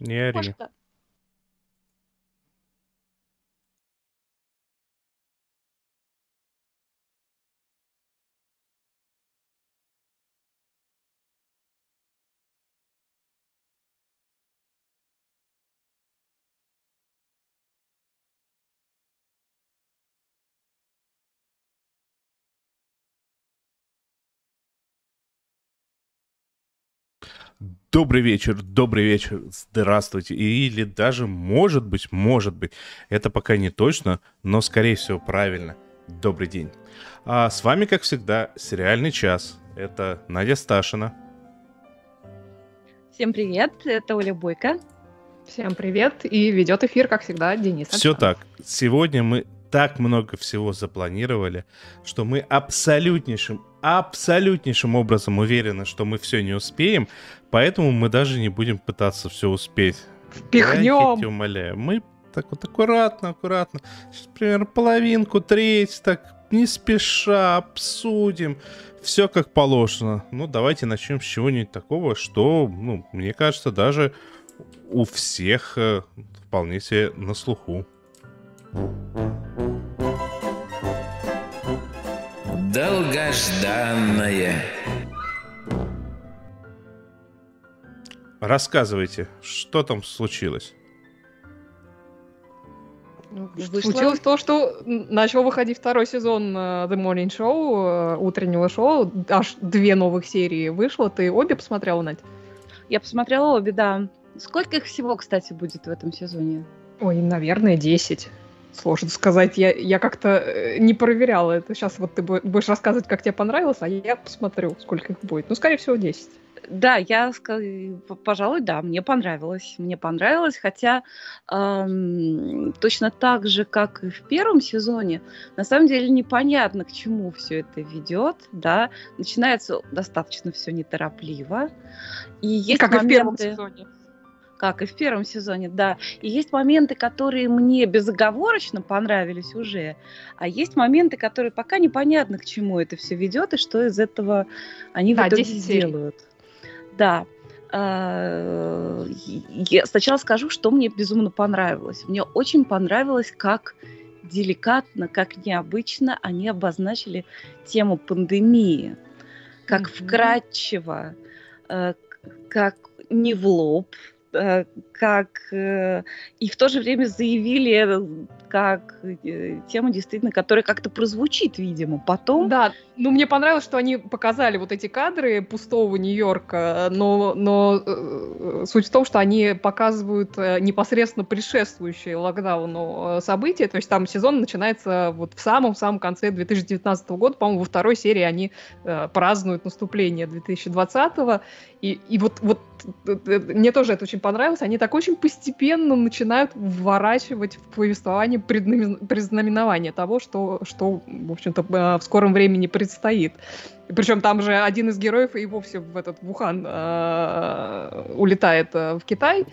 Эй, Не ори. кошка. Добрый вечер, добрый вечер, здравствуйте. Или даже, может быть, может быть, это пока не точно, но, скорее всего, правильно. Добрый день. А с вами, как всегда, сериальный час. Это Надя Сташина. Всем привет, это Оля Бойко. Всем привет. И ведет эфир, как всегда, Денис. Все так. Сегодня мы так много всего запланировали, что мы абсолютнейшим, абсолютнейшим образом уверены, что мы все не успеем, поэтому мы даже не будем пытаться все успеть. Я Впихнем. тебя умоляю. Мы так вот аккуратно, аккуратно. Сейчас примерно половинку, треть, так не спеша обсудим. Все как положено. Ну, давайте начнем с чего-нибудь такого, что, ну, мне кажется, даже у всех э, вполне себе на слуху. Долгожданное. Рассказывайте, что там случилось? Ну, Вышло- Случилось то, что начал выходить второй сезон э, The Morning Show, э, утреннего шоу. Аж две новых серии вышло. Ты обе посмотрела, Надь? Я посмотрела обе, да. Сколько их всего, кстати, будет в этом сезоне? Ой, наверное, 10. Сложно сказать. Я, я как-то э, не проверяла это. Сейчас вот ты бу- будешь рассказывать, как тебе понравилось, а я посмотрю, сколько их будет. Ну, скорее всего, 10. Да, я, пожалуй, да, мне понравилось. Мне понравилось, хотя эм, точно так же, как и в первом сезоне, на самом деле непонятно, к чему все это ведет, да. Начинается достаточно все неторопливо. И есть как и в первом моменты- сезоне. как и в первом сезоне, да. И есть моменты, которые мне безоговорочно понравились уже, а есть моменты, которые пока непонятно, к чему это все ведет и что из этого они Да, в итоге 10 серий. Да. А, Я сначала скажу, что мне безумно понравилось. Мне очень понравилось, как деликатно, как необычно они обозначили тему пандемии, как Мгм. вкрадчиво, э, как не в лоб, э, как э, и в то же время заявили э, как э, тему действительно, которая как-то прозвучит, видимо, потом. Да, ну мне понравилось, что они показали вот эти кадры пустого Нью-Йорка, но, но э, суть в том, что они показывают э, непосредственно предшествующие локдауну э, события, то есть там сезон начинается вот в самом-самом конце 2019 года, по-моему, во второй серии они э, празднуют наступление 2020 и, и вот, вот мне тоже это очень понравилось, они так очень постепенно начинают вворачивать в повествование предзнаменование того, что, что в общем-то, э, в скором времени предстоит. Причем там же один из героев и вовсе в этот в Ухан э, улетает э, в Китай.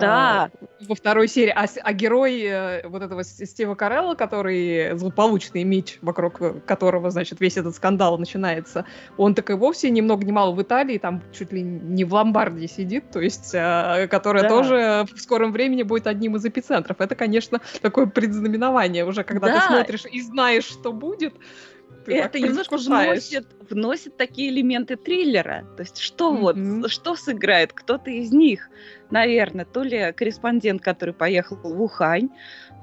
Да. э, во второй серии. А, а герой э, вот этого Стива Карелла, который злополучный меч, вокруг э, которого, значит, весь этот скандал начинается, он так и вовсе ни много ни мало в Италии, там чуть ли не в ломбарде сидит, то есть, э, которая Да. тоже в скором времени будет одним из эпицентров. Это, конечно, такое предзнаменование уже, когда Да. ты смотришь и знаешь, что будет. Ты это немножко вносит, вносит такие элементы триллера. То есть что Мгм. вот, что сыграет кто-то из них, наверное, то ли корреспондент, который поехал в Ухань.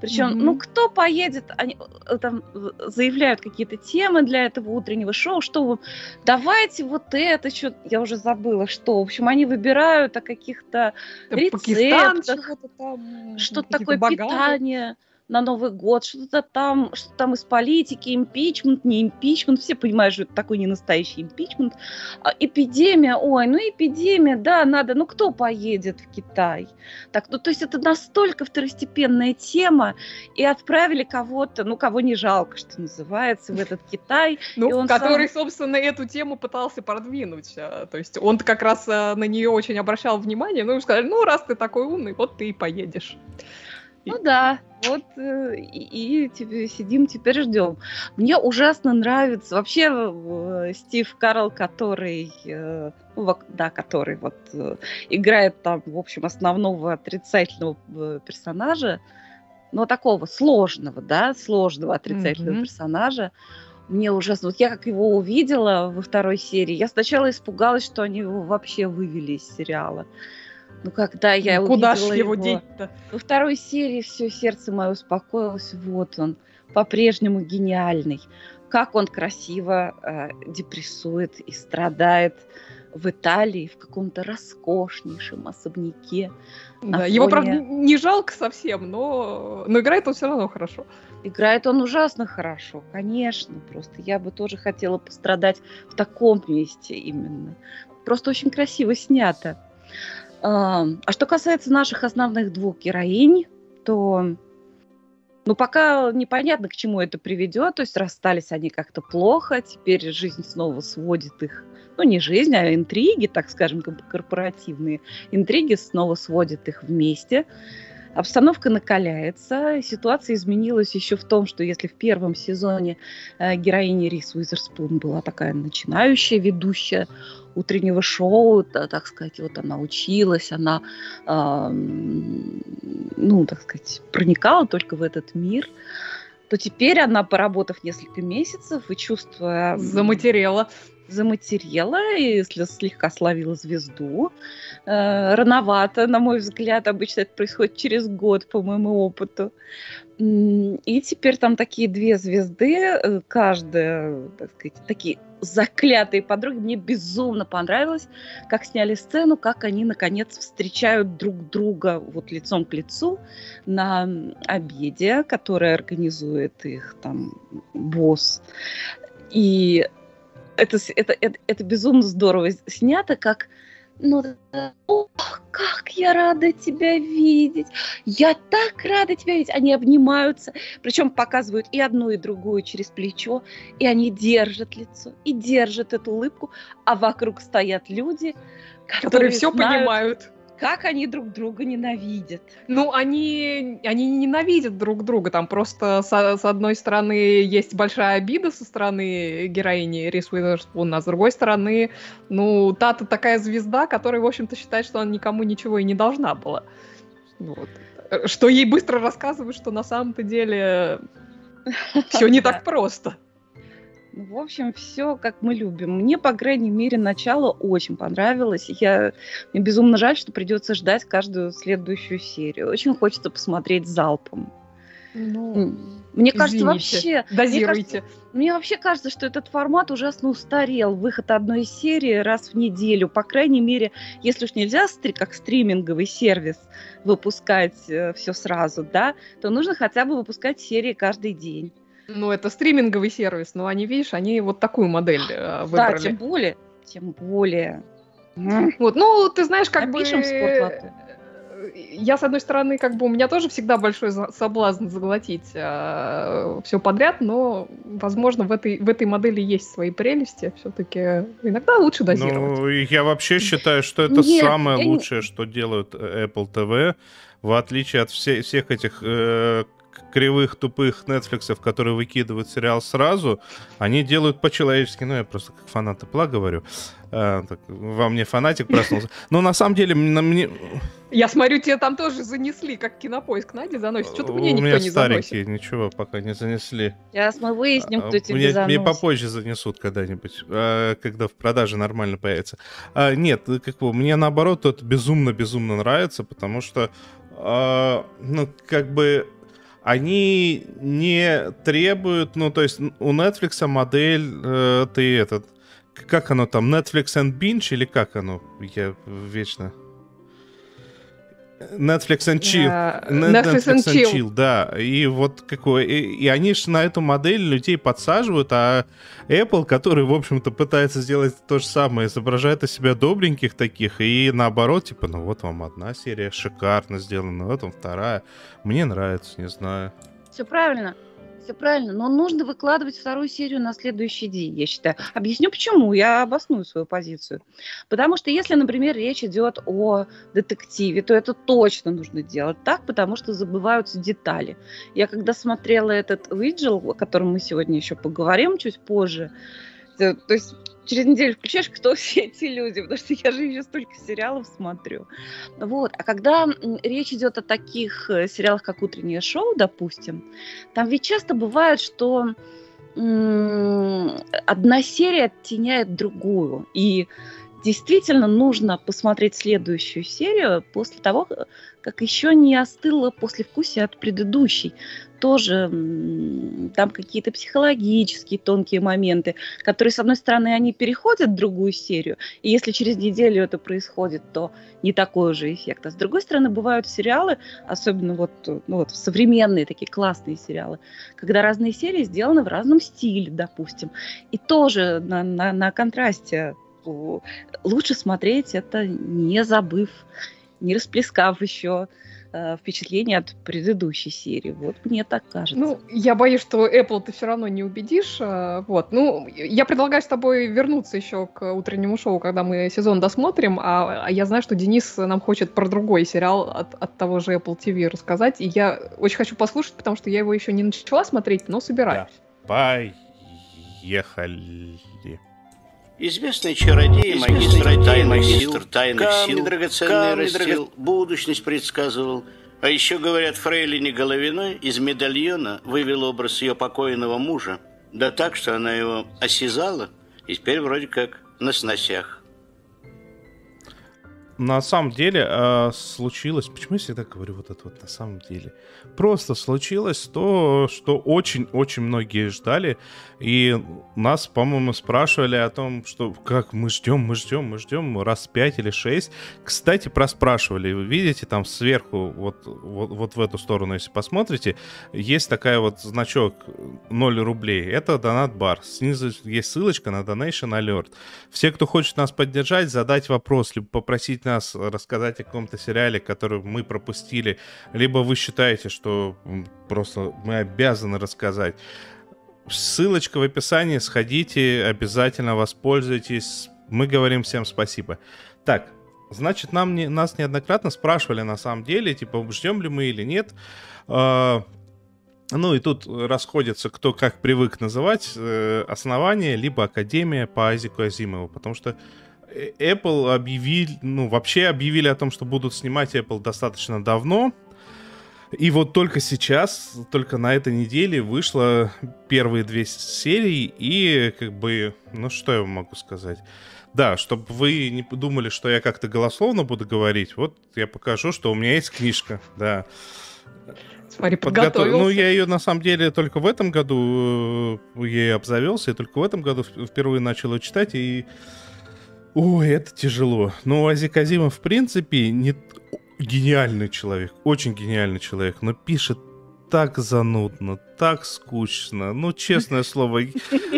Причем, Мгм. ну кто поедет, они э, там э, заявляют какие-то темы для этого утреннего шоу, что давайте вот это, что я уже забыла, что. В общем, они выбирают о каких-то рецептах, чего-то там, что какие-то такое богаты. питание на Новый год, что-то там, что там из политики, импичмент, не импичмент, все понимают, что это такой не настоящий импичмент. А, эпидемия, ой, ну эпидемия, да, надо, ну кто поедет в Китай? Так, ну то есть это настолько второстепенная тема, и отправили кого-то, ну кого не жалко, что называется, в этот Китай. Ну, который, собственно, эту тему пытался продвинуть. а, То есть он как раз а, на нее очень обращал внимание. Ну, и сказали, ну, раз ты такой умный, вот ты и поедешь. Ну да, вот э, и, и тебе сидим, теперь ждем. Мне ужасно нравится вообще э, Стив Карл, который, э, ну, да, который вот играет там, в общем, основного отрицательного персонажа, но такого сложного, да, сложного отрицательного mm-hmm. персонажа. Мне ужасно. Вот я как его увидела во второй серии, я сначала испугалась, что они его вообще вывели из сериала. Ну, когда я ну, Куда ж его, его деть-то? Во второй серии все сердце мое успокоилось. Вот он, по-прежнему гениальный. Как он красиво э, депрессует и страдает в Италии в каком-то роскошнейшем особняке. Да, его, правда, не жалко совсем, но, но играет он все равно хорошо. Играет он ужасно хорошо, конечно. Просто я бы тоже хотела пострадать в таком месте именно. Просто очень красиво снято. А что касается наших основных двух героинь, то ну, пока непонятно, к чему это приведет. То есть расстались они как-то плохо, теперь жизнь снова сводит их. Ну, не жизнь, а интриги, так скажем, корпоративные интриги снова сводят их вместе. Обстановка накаляется. Ситуация изменилась еще в том, что если в первом сезоне э, героиня Рис Уизерспун была такая начинающая ведущая утреннего шоу, так сказать, вот она училась, она, э, ну, так сказать, проникала только в этот мир, то теперь она, поработав несколько месяцев и чувствуя... Заматерела заматерела и слегка словила звезду. Э, рановато, на мой взгляд, обычно это происходит через год, по моему опыту. И теперь там такие две звезды, э, каждая, так сказать, такие заклятые подруги. Мне безумно понравилось, как сняли сцену, как они, наконец, встречают друг друга вот лицом к лицу на обеде, который организует их там босс. И это, это, это, это безумно здорово снято, как ну, ох, как я рада тебя видеть. Я так рада тебя видеть. Они обнимаются, причем показывают и одну, и другую через плечо, и они держат лицо, и держат эту улыбку, а вокруг стоят люди, которые, которые все знают, понимают как они друг друга ненавидят. Ну, они, они не ненавидят друг друга, там просто с, с одной стороны есть большая обида со стороны героини Рис Уизерспун, а с другой стороны, ну, Тата такая звезда, которая, в общем-то, считает, что она никому ничего и не должна была. Вот. Что ей быстро рассказывают, что на самом-то деле все не так просто. В общем, все как мы любим. Мне, по крайней мере, начало очень понравилось. Я... Мне безумно жаль, что придется ждать каждую следующую серию. Очень хочется посмотреть залпом. Ну, мне кажется, вообще... Дозируйте. Мне, кажется, мне вообще кажется, что этот формат ужасно устарел. Выход одной серии раз в неделю. По крайней мере, если уж нельзя как стриминговый сервис выпускать э, все сразу, да, то нужно хотя бы выпускать серии каждый день. Ну, это стриминговый сервис, но они, видишь, они вот такую модель э, выбрали. Да, тем более, тем более. Вот, ну, ты знаешь, как Напишем бы... Спортлото. Я, с одной стороны, как бы у меня тоже всегда большой соблазн заглотить э, все подряд, но, возможно, в этой, в этой модели есть свои прелести. Все-таки иногда лучше дозировать. Ну, я вообще считаю, что это Нет, самое лучшее, не... что делают э, Apple TV, в отличие от все, всех этих э, кривых, тупых Netflix, которые выкидывают сериал сразу, они делают по-человечески. Ну, я просто как фанат Пла говорю. А, так, во мне фанатик проснулся. Но на самом деле на мне... Я смотрю, тебе там тоже занесли, как кинопоиск Нади заносит. Что-то мне никто меня не старенькие, заносит. ничего пока не занесли. Сейчас мы выясним, кто а, тебе мне, заносит. Мне попозже занесут когда-нибудь, а, когда в продаже нормально появится. А, нет, как бы, мне наоборот это безумно-безумно нравится, потому что, а, ну, как бы они не требуют, ну, то есть у Netflix модель, э, ты этот, как оно там, Netflix and Binge или как оно? Я вечно... Netflix and Chill. Uh, Netflix, Netflix and, and chill. chill, да. И вот какой... И, и они же на эту модель людей подсаживают, а Apple, который, в общем-то, пытается сделать то же самое, изображает из себя добреньких таких, и наоборот, типа, ну вот вам одна серия шикарно сделана, вот вам вторая. Мне нравится, не знаю. Все правильно все правильно, но нужно выкладывать вторую серию на следующий день, я считаю. Объясню почему, я обосную свою позицию. Потому что если, например, речь идет о детективе, то это точно нужно делать так, потому что забываются детали. Я когда смотрела этот виджел, о котором мы сегодня еще поговорим чуть позже, то, то есть через неделю включаешь, кто все эти люди, потому что я же еще столько сериалов смотрю. Вот. А когда речь идет о таких э, сериалах, как «Утреннее шоу», допустим, там ведь часто бывает, что одна серия оттеняет другую. И действительно нужно посмотреть следующую серию после того, как еще не остыло послевкусие от предыдущей. Тоже там какие-то психологические тонкие моменты, которые, с одной стороны, они переходят в другую серию, и если через неделю это происходит, то не такой же эффект. А с другой стороны, бывают сериалы, особенно вот, ну вот современные такие классные сериалы, когда разные серии сделаны в разном стиле, допустим, и тоже на, на, на контрасте лучше смотреть это не забыв, не расплескав еще э, впечатление от предыдущей серии. Вот мне так кажется. Ну, я боюсь, что Apple ты все равно не убедишь. Э, вот. Ну, я предлагаю с тобой вернуться еще к утреннему шоу, когда мы сезон досмотрим. А, а я знаю, что Денис нам хочет про другой сериал от, от того же Apple TV рассказать. И я очень хочу послушать, потому что я его еще не начала смотреть, но собираюсь. Да. Поехали. Известный чародей, магистр тайных сил, тайных сил, драгоценный растил, будущность предсказывал. А еще, говорят, Фрейлине Головиной из медальона вывел образ ее покойного мужа. Да так, что она его осязала, и теперь вроде как на сносях на самом деле э, случилось, почему я всегда говорю вот это вот на самом деле, просто случилось то, что очень-очень многие ждали, и нас, по-моему, спрашивали о том, что как мы ждем, мы ждем, мы ждем раз пять или шесть. Кстати, проспрашивали, вы видите там сверху, вот, вот, вот в эту сторону, если посмотрите, есть такая вот значок 0 рублей, это донат-бар, снизу есть ссылочка на Donation Alert. Все, кто хочет нас поддержать, задать вопрос, либо попросить нас рассказать о каком-то сериале, который мы пропустили, либо вы считаете, что просто мы обязаны рассказать. Ссылочка в описании, сходите, обязательно воспользуйтесь. Мы говорим всем спасибо. Так, значит, нам не, нас неоднократно спрашивали на самом деле, типа, ждем ли мы или нет. А, ну и тут расходятся, кто как привык называть, э, основание, либо академия по Азику Азимову, потому что Apple объявили, ну, вообще объявили о том, что будут снимать Apple достаточно давно. И вот только сейчас, только на этой неделе вышло первые две серии, и как бы, ну что я могу сказать? Да, чтобы вы не подумали, что я как-то голословно буду говорить, вот я покажу, что у меня есть книжка, да. Смотри, подготовился. Ну, я ее, на самом деле, только в этом году э, ей обзавелся, и только в этом году впервые начал ее читать, и Ой, это тяжело. Но Ази Казимов, в принципе, не гениальный человек, очень гениальный человек, но пишет так занудно, так скучно. Ну, честное слово,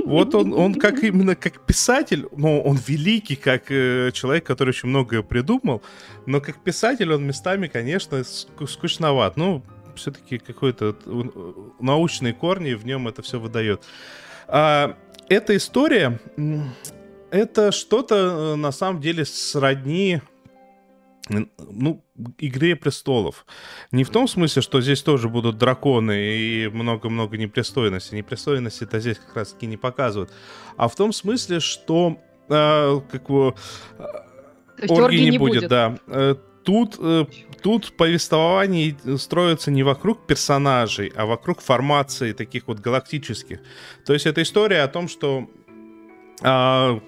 вот он, он как именно как писатель, ну, он великий, как э, человек, который очень многое придумал, но как писатель он местами, конечно, скучноват. Ну, все-таки какой-то э, научные корни в нем это все выдает. А, эта история это что-то э, на самом деле сродни ну, Игре престолов. Не в том смысле, что здесь тоже будут драконы и много-много непристойности. Непристойности это здесь как раз таки не показывают. А в том смысле, что э, как бы, э, орги не, не будет, будет, да. Э, тут, э, тут повествование строится не вокруг персонажей, а вокруг формации таких вот галактических. То есть это история о том, что э,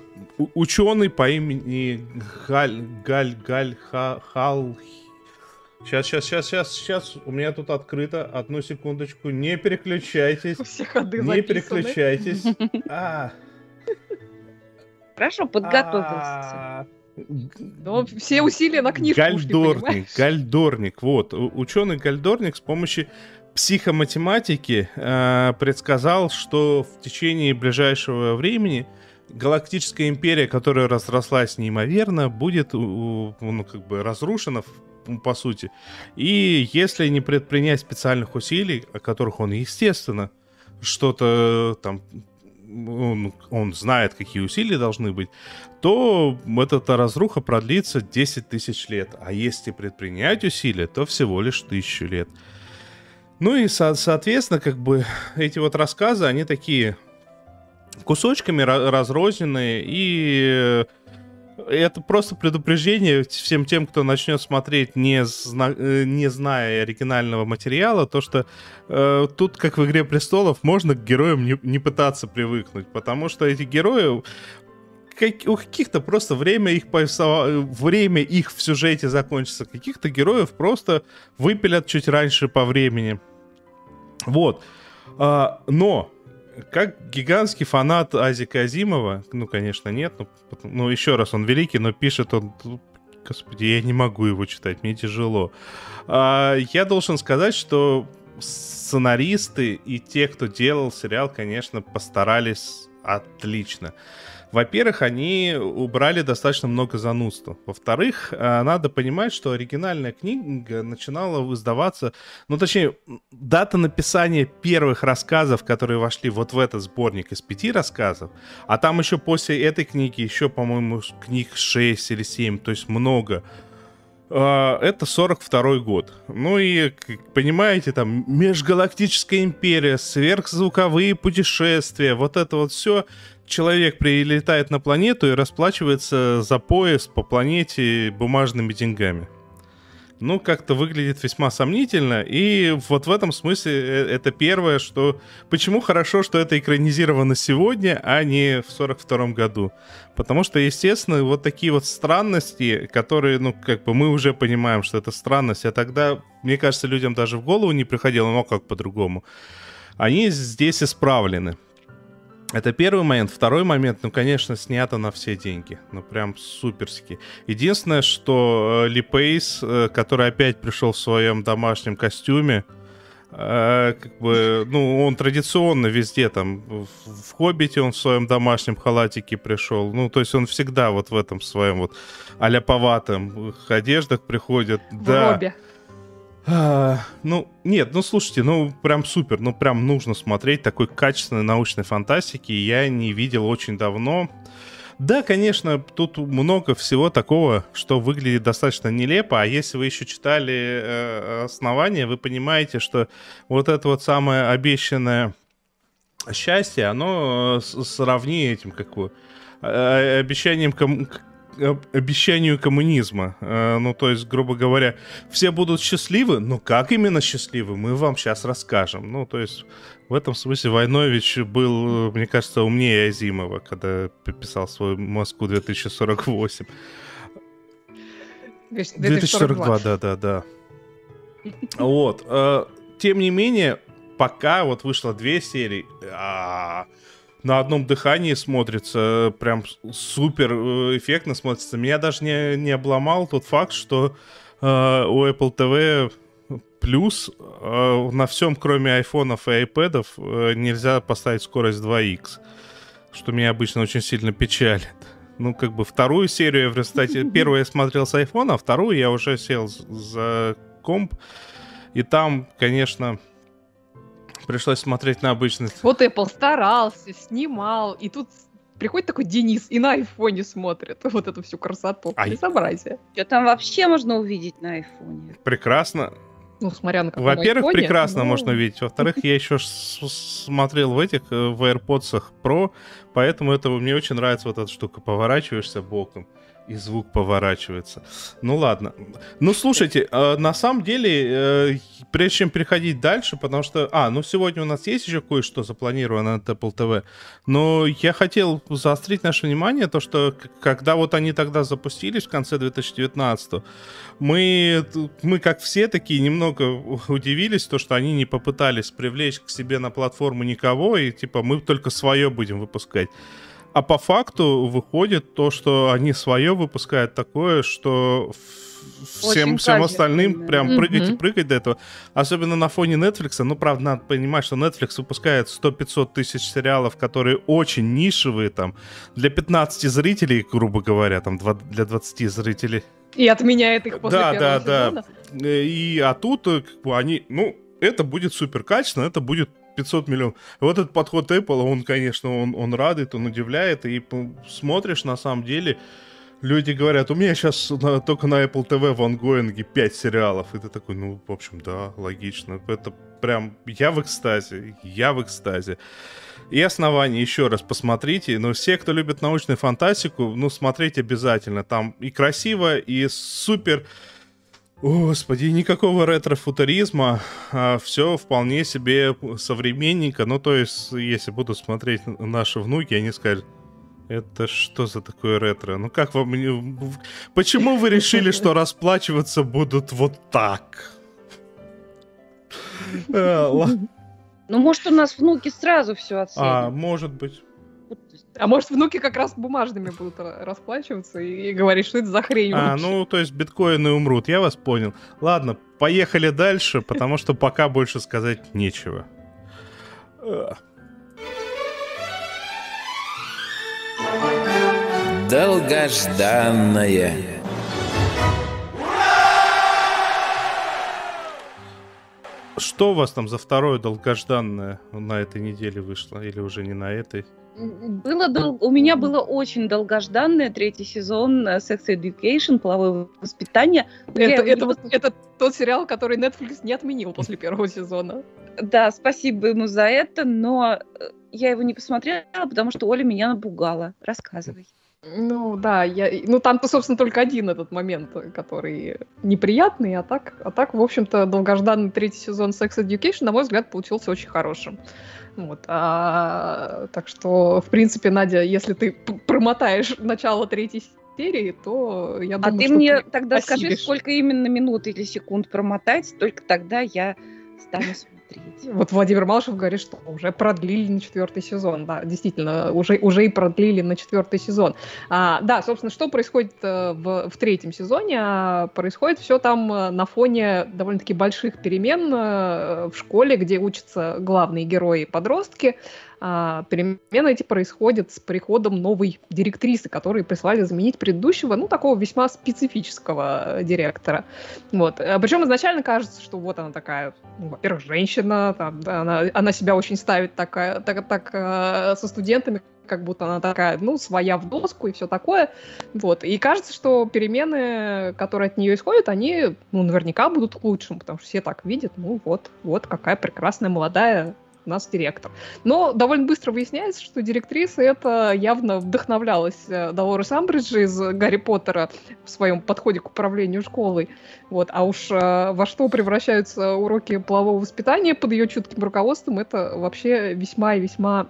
ученый по имени Галь, Галь, Галь, Ха, Хал... Сейчас, сейчас, сейчас, сейчас, сейчас. У меня тут открыто. Одну секундочку. Не переключайтесь. Все ходы Не переключайтесь. А. Хорошо, подготовился. Но все усилия на книжку Гальдорник, Гальдорник, вот. Ученый Гальдорник с помощью психоматематики э, предсказал, что в течение ближайшего времени галактическая империя, которая разрослась неимоверно, будет ну, как бы разрушена по сути. И если не предпринять специальных усилий, о которых он, естественно, что-то там он, он знает, какие усилия должны быть, то эта разруха продлится 10 тысяч лет. А если предпринять усилия, то всего лишь тысячу лет. Ну и, со- соответственно, как бы эти вот рассказы, они такие кусочками разрозненные, и это просто предупреждение всем тем, кто начнет смотреть, не, зна- э, не зная оригинального материала, то что э, тут, как в «Игре престолов», можно к героям не, не пытаться привыкнуть, потому что эти герои как, у каких-то просто время их, время их в сюжете закончится, каких-то героев просто выпилят чуть раньше по времени. Вот. А, но как гигантский фанат Азика Азимова, ну, конечно, нет, но, ну, еще раз, он великий, но пишет он, господи, я не могу его читать, мне тяжело. А, я должен сказать, что сценаристы и те, кто делал сериал, конечно, постарались отлично. Во-первых, они убрали достаточно много занудства. Во-вторых, э, надо понимать, что оригинальная книга начинала выдаваться, ну, точнее, дата написания первых рассказов, которые вошли вот в этот сборник из пяти рассказов, а там еще после этой книги еще, по-моему, книг 6 или 7, то есть много, э, это 42 год. Ну и, понимаете, там межгалактическая империя, сверхзвуковые путешествия, вот это вот все человек прилетает на планету и расплачивается за поезд по планете бумажными деньгами. Ну, как-то выглядит весьма сомнительно. И вот в этом смысле э, это первое, что... Почему хорошо, что это экранизировано сегодня, а не в 42 году? Потому что, естественно, вот такие вот странности, которые, ну, как бы мы уже понимаем, что это странность, а тогда, мне кажется, людям даже в голову не приходило, но как по-другому. Они здесь исправлены. Это первый момент. Второй момент, ну, конечно, снято на все деньги. Ну, прям суперски. Единственное, что э, Ли Пейс, э, который опять пришел в своем домашнем костюме, э, как бы, ну, он традиционно везде там, в, в «Хоббите» он в своем домашнем халатике пришел. Ну, то есть он всегда вот в этом своем вот аляповатом одеждах приходит. В да. робе. А, ну, нет, ну слушайте, ну прям супер, ну прям нужно смотреть такой качественной научной фантастики. Я не видел очень давно. Да, конечно, тут много всего такого, что выглядит достаточно нелепо, а если вы еще читали э, основания, вы понимаете, что вот это вот самое обещанное счастье, оно э, сравни этим, как бы, э, обещанием обещанию коммунизма. Э, ну, то есть, грубо говоря, все будут счастливы, но как именно счастливы, мы вам сейчас расскажем. Ну, то есть, в этом смысле Войнович был, мне кажется, умнее Азимова, когда писал свою Москву 2048. 2042, да, да, да. Вот. Э, тем не менее, пока вот вышло две серии, а, на одном дыхании смотрится, прям супер э, эффектно смотрится. Меня даже не, не обломал тот факт, что э, у Apple TV плюс э, на всем, кроме айфонов и айпэдов, э, нельзя поставить скорость 2х, что меня обычно очень сильно печалит. Ну, как бы вторую серию, в результате, первую я смотрел с айфона, а вторую я уже сел за комп, и там, конечно, Пришлось смотреть на обычный. Вот Apple старался, снимал, и тут приходит такой Денис и на айфоне смотрит вот эту всю красоту, а безобразие. Что там вообще можно увидеть на айфоне? Прекрасно. Ну, смотря на Во-первых, прекрасно но... можно увидеть. Во-вторых, я еще смотрел в этих, э, в AirPods Pro, поэтому это мне очень нравится вот эта штука. Поворачиваешься боком и звук поворачивается. Ну ладно. Ну слушайте, э, на самом деле, э, прежде чем переходить дальше, потому что... А, ну сегодня у нас есть еще кое-что запланировано на Apple TV, но я хотел заострить наше внимание, то что когда вот они тогда запустились в конце 2019 мы, мы как все такие немного удивились, то что они не попытались привлечь к себе на платформу никого, и типа мы только свое будем выпускать. А по факту выходит то, что они свое выпускают такое, что всем, всем остальным прям mm-hmm. прыгать и прыгать до этого. Особенно на фоне Netflix. Ну, правда, надо понимать, что Netflix выпускает 100-500 тысяч сериалов, которые очень нишевые там. Для 15 зрителей, грубо говоря, там для 20 зрителей. И отменяет их после да, первого да, сезона. Да, И, а тут э, как бы, они, ну, это будет супер качественно, это будет 500 миллионов. Вот этот подход Apple, он, конечно, он, он радует, он удивляет, и смотришь, на самом деле, люди говорят, у меня сейчас на, только на Apple TV в ангоинге 5 сериалов. И ты такой, ну, в общем, да, логично. Это прям, я в экстазе, я в экстазе. И основания, еще раз посмотрите. Но все, кто любит научную фантастику, ну, смотреть обязательно. Там и красиво, и супер... Господи, никакого ретро-футуризма, а все вполне себе современненько. Ну, то есть, если будут смотреть наши внуки, они скажут, это что за такое ретро? Ну как вам... Почему вы решили, что расплачиваться будут вот так? Э, ну, может, у нас внуки сразу все оценят. А, может быть. А может, внуки как раз бумажными будут расплачиваться и, и говорить, что это за хрень А, вообще. ну, то есть биткоины умрут, я вас понял. Ладно, поехали дальше, потому что пока больше сказать нечего. Долгожданное. Что у вас там за второе долгожданное на этой неделе вышло? Или уже не на этой? Было дол... У меня было очень долгожданное третий сезон э, Sex Education, половое воспитание. Это, это, вот, это тот сериал, который Netflix не отменил после первого сезона. Да, спасибо ему за это, но э, я его не посмотрела, потому что Оля меня напугала. Рассказывай. Ну да, я, ну там-то, собственно, только один этот момент, который неприятный, а так, а так, в общем-то, долгожданный третий сезон Sex Education, на мой взгляд, получился очень хорошим. Вот, а, так что, в принципе, Надя, если ты промотаешь начало третьей серии, то я думаю, А ты мне ты тогда осилишь. скажи, сколько именно минут или секунд промотать, только тогда я стану смотреть. Вот Владимир Малышев говорит, что уже продлили на четвертый сезон. Да, действительно, уже, уже и продлили на четвертый сезон. А, да, собственно, что происходит э, в, в третьем сезоне? А, происходит все там э, на фоне довольно-таки больших перемен э, в школе, где учатся главные герои-подростки. А, перемены эти происходят с приходом новой директрисы, которые прислали заменить предыдущего, ну, такого весьма специфического э, директора. Вот. А Причем изначально кажется, что вот она такая, ну, во-первых, женщина, там, да, она, она себя очень ставит такая, так, так э, со студентами, как будто она такая, ну, своя в доску и все такое. Вот. И кажется, что перемены, которые от нее исходят, они, ну, наверняка будут к потому что все так видят, ну, вот, вот какая прекрасная молодая нас директор. Но довольно быстро выясняется, что директриса это явно вдохновлялась э, Долорес Амбриджи из Гарри Поттера в своем подходе к управлению школой. Вот. А уж э, во что превращаются уроки полового воспитания под ее чутким руководством, это вообще весьма и весьма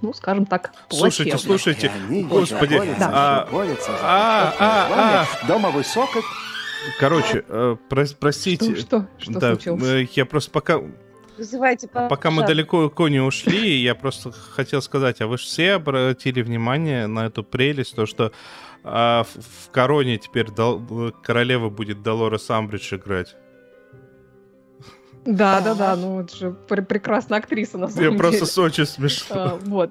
ну, скажем так, Слушайте, слушайте, господи, да. а, а, а, а, дома высоких. Короче, э, про, простите. Что, что, что да, случилось? Э, я просто пока Вызывайте, пожалуйста. Пока мы далеко не ушли, я просто хотел сказать, а вы же все обратили внимание на эту прелесть, то, что а, в, в Короне теперь дол, королева будет Долорес Амбридж играть. Да, да, да, ну это же пр- прекрасная актриса на самом я деле. просто Сочи смешно. А, вот.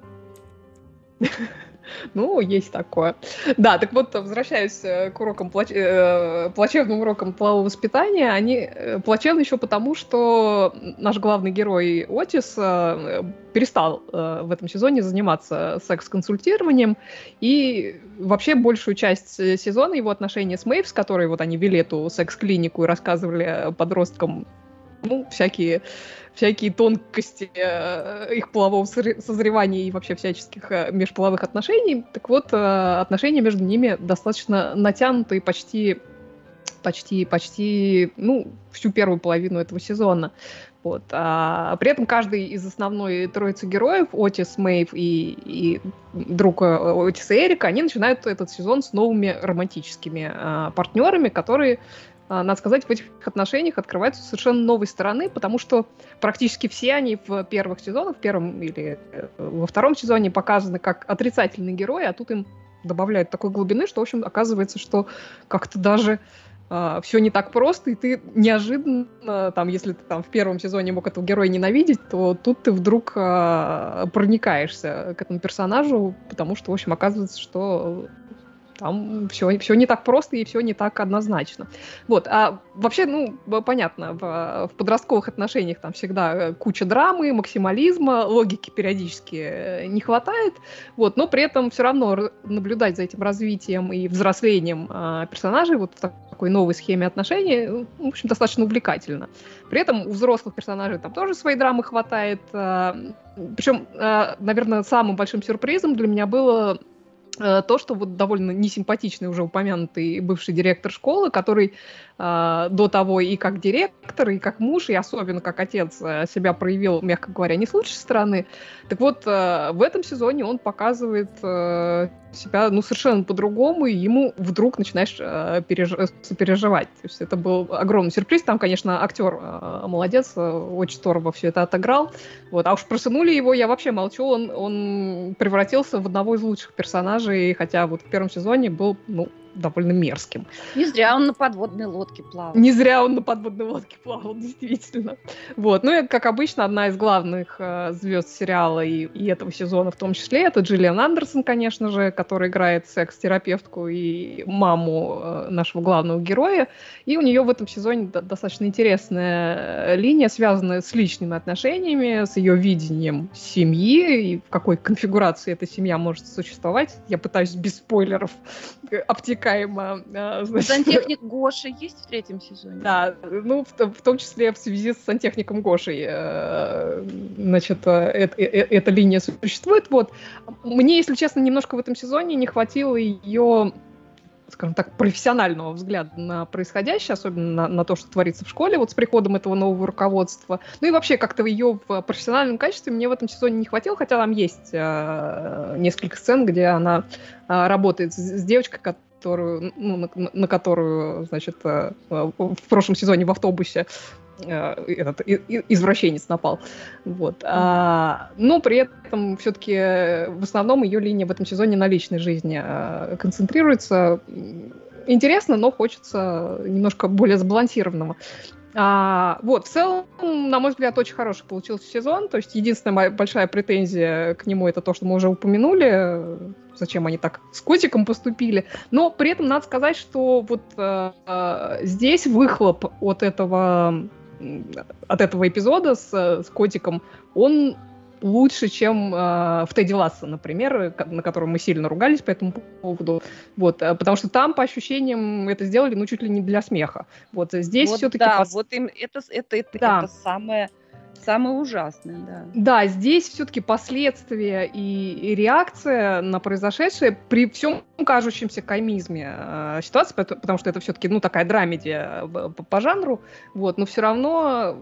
Ну, есть такое. Да, так вот, возвращаясь э, к урокам, плач... э, плачевным урокам полового воспитания, они э, плачевны еще потому, что наш главный герой Отис перестал в этом сезоне заниматься секс-консультированием, и вообще большую часть сезона его отношения с Мэйв, с которой вот они вели эту секс-клинику и рассказывали подросткам ну, всякие всякие тонкости э, их полового созревания и вообще всяческих э, межполовых отношений. Так вот, э, отношения между ними достаточно натянутые почти почти, почти, ну, всю первую половину этого сезона. Вот. А при этом каждый из основной троицы героев, Отис, Мэйв и, и друг Отиса Эрика, они начинают этот сезон с новыми романтическими а, партнерами, которые надо сказать, в этих отношениях открываются совершенно новой стороны, потому что практически все они в первых сезонах, в первом или э, во втором сезоне показаны как отрицательные герои, а тут им добавляют такой глубины, что, в общем, оказывается, что как-то даже Uh, а, все не так просто, и ты неожиданно, там, если ты там в первом сезоне мог этого героя ненавидеть, то тут ты вдруг uh, проникаешься к этому персонажу, потому что, в общем, оказывается, что там все, все не так просто и все не так однозначно. Вот, а вообще, ну, понятно, в, в подростковых отношениях там всегда э, куча драмы, максимализма, логики периодически э, не хватает, вот, но при этом все равно наблюдать за этим развитием и взрослением э, персонажей вот в такой новой схеме отношений, ну, в общем, достаточно увлекательно. При этом у взрослых персонажей там тоже своей драмы хватает, э, причем, э, наверное, самым большим сюрпризом для меня было то, что вот довольно несимпатичный уже упомянутый бывший директор школы, который э, до того и как директор, и как муж, и особенно как отец э, себя проявил, мягко говоря, не с лучшей стороны. Так вот, э, в этом сезоне он показывает э, себя ну, совершенно по-другому, и ему вдруг начинаешь э, переж... сопереживать. То есть это был огромный сюрприз. Там, конечно, актер молодец, очень здорово все это отыграл. Вот. А уж просынули его, я вообще молчу, он, он превратился в одного из лучших персонажей, хотя вот в первом сезоне был, ну, довольно мерзким. Не зря он на подводной лодке плавал. Не зря он на подводной лодке плавал, действительно. Вот. Ну и, как обычно, одна из главных э, звезд сериала и, и этого сезона в том числе, это Джиллиан Андерсон, конечно же, которая играет секс-терапевтку и маму э, нашего главного героя. И у нее в этом сезоне достаточно интересная э, линия, связанная с личными отношениями, с ее видением семьи и в какой конфигурации эта семья может существовать. Я пытаюсь без спойлеров обтекать непререкаемо. А, значит... Сантехник Гоша есть в третьем сезоне? Да, ну, в, в том числе в связи с сантехником Гошей, э, значит, э, э, эта линия существует. Вот. Мне, если честно, немножко в этом сезоне не хватило ее скажем так, профессионального взгляда на происходящее, особенно на, на то, что творится в школе, вот с приходом этого нового руководства. Ну и вообще как-то ее в профессиональном качестве мне в этом сезоне не хватило, хотя там есть э, несколько сцен, где она э, работает с, с девочкой, которую, ну, на, на которую, значит, э, в прошлом сезоне в автобусе э, этот извращенец напал. Вот. А, но при этом все-таки в основном ее линия в этом сезоне на личной жизни э, концентрируется. Интересно, но хочется немножко более сбалансированного. А, вот, в целом, на мой взгляд, очень хороший получился сезон. То есть единственная большая претензия к нему это то, что мы уже упомянули, зачем они так с котиком поступили. Но при этом надо сказать, что вот э, э здесь выхлоп от этого от этого эпизода с, с котиком, он лучше, чем э, в Тедди Ласса, например, на котором мы сильно ругались по этому поводу. Вот, э, потому что там, по ощущениям, это сделали, ну, чуть ли не для смеха. Вот здесь вот все-таки... Да, пос... вот им это, это, это, да. это самое самое ужасное, да. Да, здесь все-таки последствия и, и реакция на произошедшее при всем кажущемся комизме э, ситуации, потому что это все-таки, ну, такая драмедия по, по жанру, вот, но все равно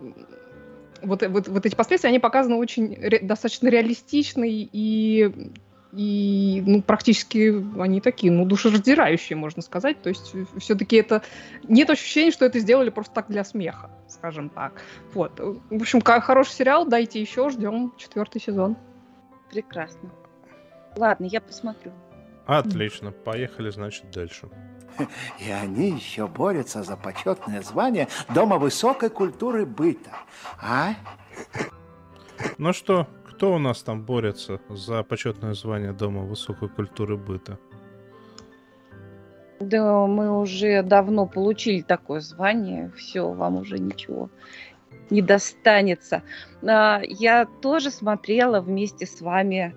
вот, вот, вот эти последствия, они показаны очень ре, достаточно реалистично и, и ну, практически они такие, ну, душераздирающие, можно сказать. То есть все-таки это... Нет ощущения, что это сделали просто так для смеха, скажем так. Вот. В общем, хороший сериал, дайте еще, ждем четвертый сезон. Прекрасно. Ладно, я посмотрю. Отлично, поехали, значит, дальше. И они еще борются за почетное звание Дома высокой культуры быта. А? Ну что, кто у нас там борется за почетное звание Дома высокой культуры быта? Да, мы уже давно получили такое звание. Все, вам уже ничего не достанется. А, я тоже смотрела вместе с вами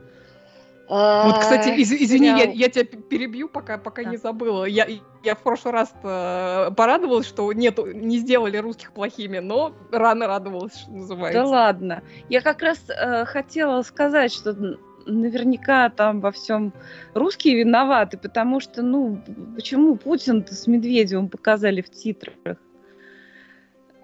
вот, кстати, из, извини, я, я тебя перебью, пока, пока да. не забыла. Я, я в прошлый раз порадовалась, что нет, не сделали русских плохими, но рано радовалась, что называется. Да ладно. Я как раз э, хотела сказать, что наверняка там во всем русские виноваты, потому что, ну, почему Путин с Медведевым показали в титрах?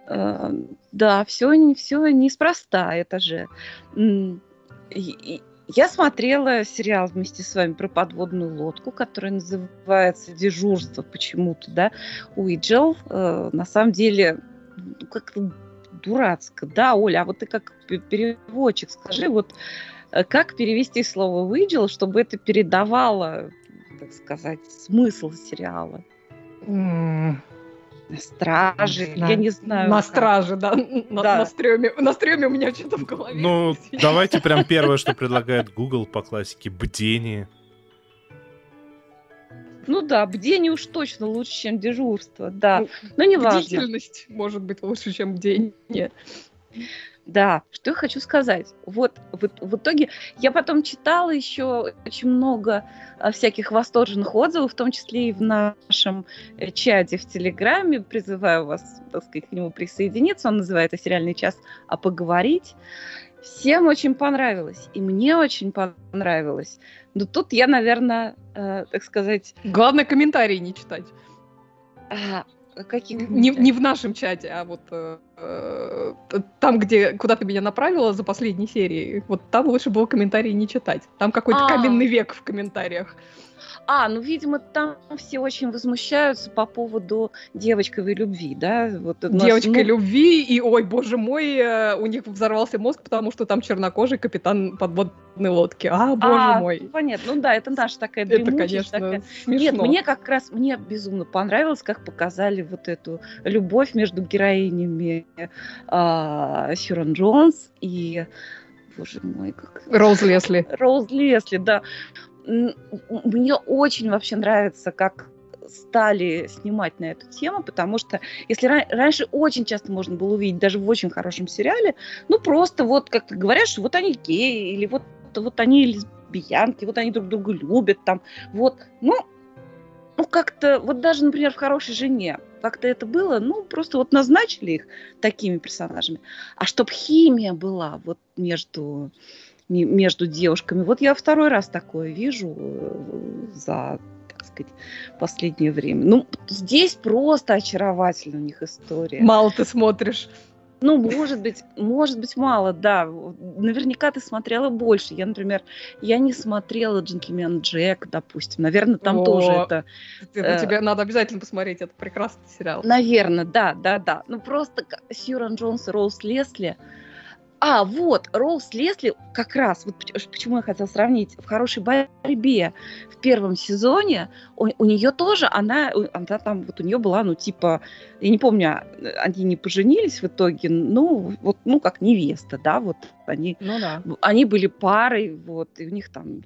Э, да, все, все неспроста, это же. И, я смотрела сериал вместе с вами про подводную лодку, который называется «Дежурство» почему-то, да, Уиджел. Э, на самом деле, ну, как-то дурацко. Да, Оля, а вот ты как переводчик, скажи, вот э, как перевести слово «выджил», чтобы это передавало, так сказать, смысл сериала? На страже, на, я не знаю. На как. страже, да. На, да. на стреме. На стреме у меня что-то в голове. Ну, давайте прям первое, что предлагает Google по классике, бдение. Ну да, бдение уж точно лучше, чем дежурство, да. Ну, Но не важно. Бдительность может быть лучше, чем бдение. Да, что я хочу сказать. Вот в, в итоге я потом читала еще очень много а, всяких восторженных отзывов, в том числе и в нашем э, чате в Телеграме. Призываю вас, так сказать, к нему присоединиться. Он называется «Сериальный час, а поговорить». Всем очень понравилось, и мне очень понравилось. Но тут я, наверное, э, так сказать... Главное, комментарии не читать. А, какие не, не в нашем чате, а вот э, э, там, где куда ты меня направила за последней серии, вот там лучше было комментарии не читать. Там какой-то а. каменный век в комментариях. А, ну, видимо, там все очень возмущаются по поводу девочковой любви, да? Вот Девочкой ну... любви, и, ой, боже мой, э, у них взорвался мозг, потому что там чернокожий капитан подводной лодки. А, боже а, мой. Понятно, ну да, это наша такая Это, конечно, такая... смешно. Нет, мне как раз, мне безумно понравилось, как показали вот эту любовь между героинями э, Сьюран Джонс и боже мой, как... Роуз Лесли. Роуз Лесли, да мне очень вообще нравится, как стали снимать на эту тему, потому что если раньше очень часто можно было увидеть, даже в очень хорошем сериале, ну просто вот как-то говорят, что вот они геи, или вот, вот они лесбиянки, вот они друг друга любят, там, вот, ну, ну как-то, вот даже, например, в «Хорошей жене», как-то это было, ну, просто вот назначили их такими персонажами. А чтоб химия была вот между между девушками. Вот я второй раз такое вижу э, за так сказать, последнее время. Ну, здесь просто очаровательно у них история. Мало ты смотришь. Ну, может быть, может быть, мало, да. Наверняка ты смотрела больше. Я, например, я не смотрела «Джентльмен Джек», допустим. Наверное, там О, тоже это... Ты, э, тебе надо обязательно посмотреть, это прекрасный сериал. Наверное, да, да, да. Ну, просто Сьюран Джонс и Роуз Лесли, а, вот, Роуз Лесли как раз, вот почему я хотела сравнить, в «Хорошей борьбе» в первом сезоне у, у нее тоже, она, она там, вот у нее была, ну, типа, я не помню, а, они не поженились в итоге, ну, вот, ну, как невеста, да, вот они, ну, да. они были парой, вот, и у них там...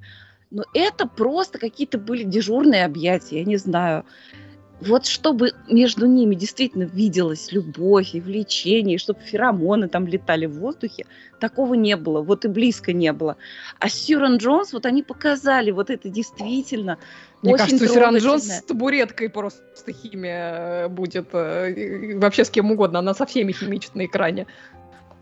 Но это просто какие-то были дежурные объятия, я не знаю вот чтобы между ними действительно виделась любовь и влечение, чтобы феромоны там летали в воздухе, такого не было, вот и близко не было. А Сьюран Джонс, вот они показали, вот это действительно Мне очень кажется, Сьюран Джонс с табуреткой просто химия э, будет, э, вообще с кем угодно, она со всеми химичит на экране.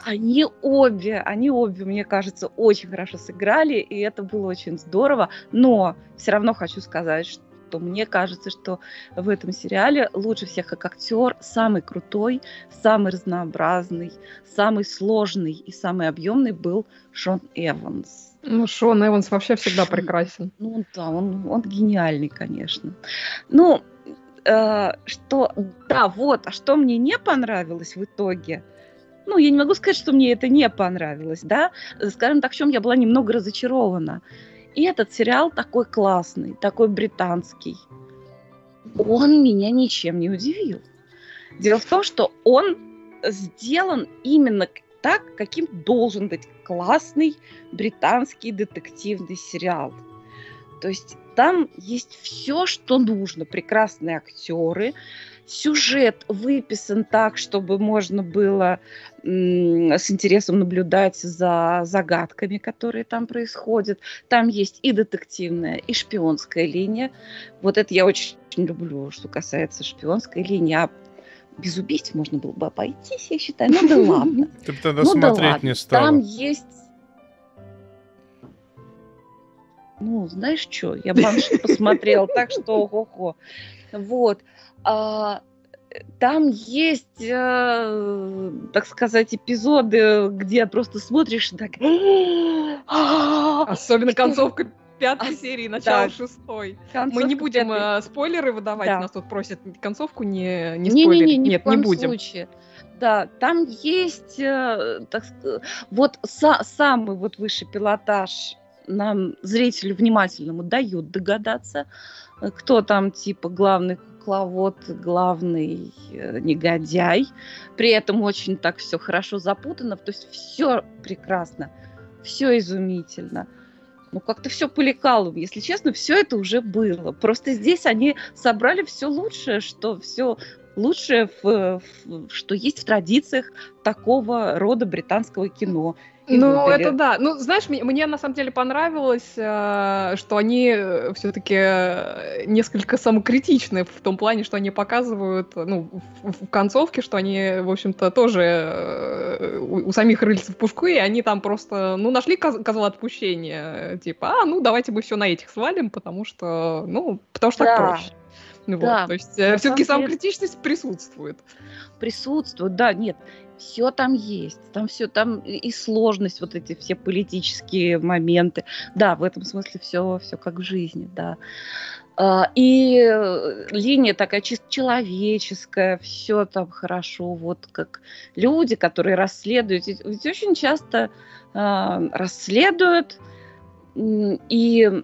Они обе, они обе, мне кажется, очень хорошо сыграли, и это было очень здорово. Но все равно хочу сказать, что то мне кажется, что в этом сериале лучше всех как актер, самый крутой, самый разнообразный, самый сложный и самый объемный был Шон Эванс. Ну, Шон Эванс вообще всегда прекрасен. Ну да, он, он гениальный, конечно. Ну, э, что, да, вот, а что мне не понравилось в итоге, ну, я не могу сказать, что мне это не понравилось, да, скажем так, в чем я была немного разочарована. И этот сериал такой классный, такой британский. Он меня ничем не удивил. Дело в том, что он сделан именно так, каким должен быть классный британский детективный сериал. То есть там есть все, что нужно. Прекрасные актеры, сюжет выписан так, чтобы можно было с интересом наблюдать за загадками, которые там происходят. Там есть и детективная, и шпионская линия. Вот это я очень люблю, что касается шпионской линии. А без убийств можно было бы обойтись, я считаю. Ну да ладно. Ты бы тогда ну, смотреть да не стала. Там есть ну, знаешь что, я банши посмотрела, так что ого-го. Вот. А, там есть, э, так сказать, эпизоды, где просто смотришь и так... Особенно концовка пятой а, серии, начало да. шестой. Концовка Мы не будем пятой. э, спойлеры выдавать, да. нас тут просят концовку не, не, не спойлерить. Не, не, не, Нет, не будем. Случае. Да, там есть, э, так, вот са, самый вот высший пилотаж нам, зрителю внимательному, дают догадаться, э, кто там типа главный кукловод, главный э, негодяй. При этом очень так все хорошо запутано. То есть все прекрасно, все изумительно. ну, как-то все по лекалам. Если честно, все это уже было. Просто здесь они собрали все лучшее, что все лучшее, в, в, что есть в традициях такого рода британского кино. Ну, выдали. это да. Ну, знаешь, мне, мне на самом деле понравилось, э, что они э, все-таки э, несколько самокритичны в том плане, что они показывают, ну, в, в концовке, что они, в общем-то, тоже э, у, у самих рыльцев пушку, и они там просто, ну, нашли коз козла отпущения. Типа, а, ну, давайте мы все на этих свалим, потому что, ну, потому что да. так проще. Ну, да. вот, то есть э, все-таки самокритичность присутствует. Присутствует, да, нет все там есть, там все, там и сложность, вот эти все политические моменты. Да, в этом смысле все, все как в жизни, да. А, и линия такая чисто человеческая, все там хорошо, вот как люди, которые расследуют. Ведь очень часто э, расследуют и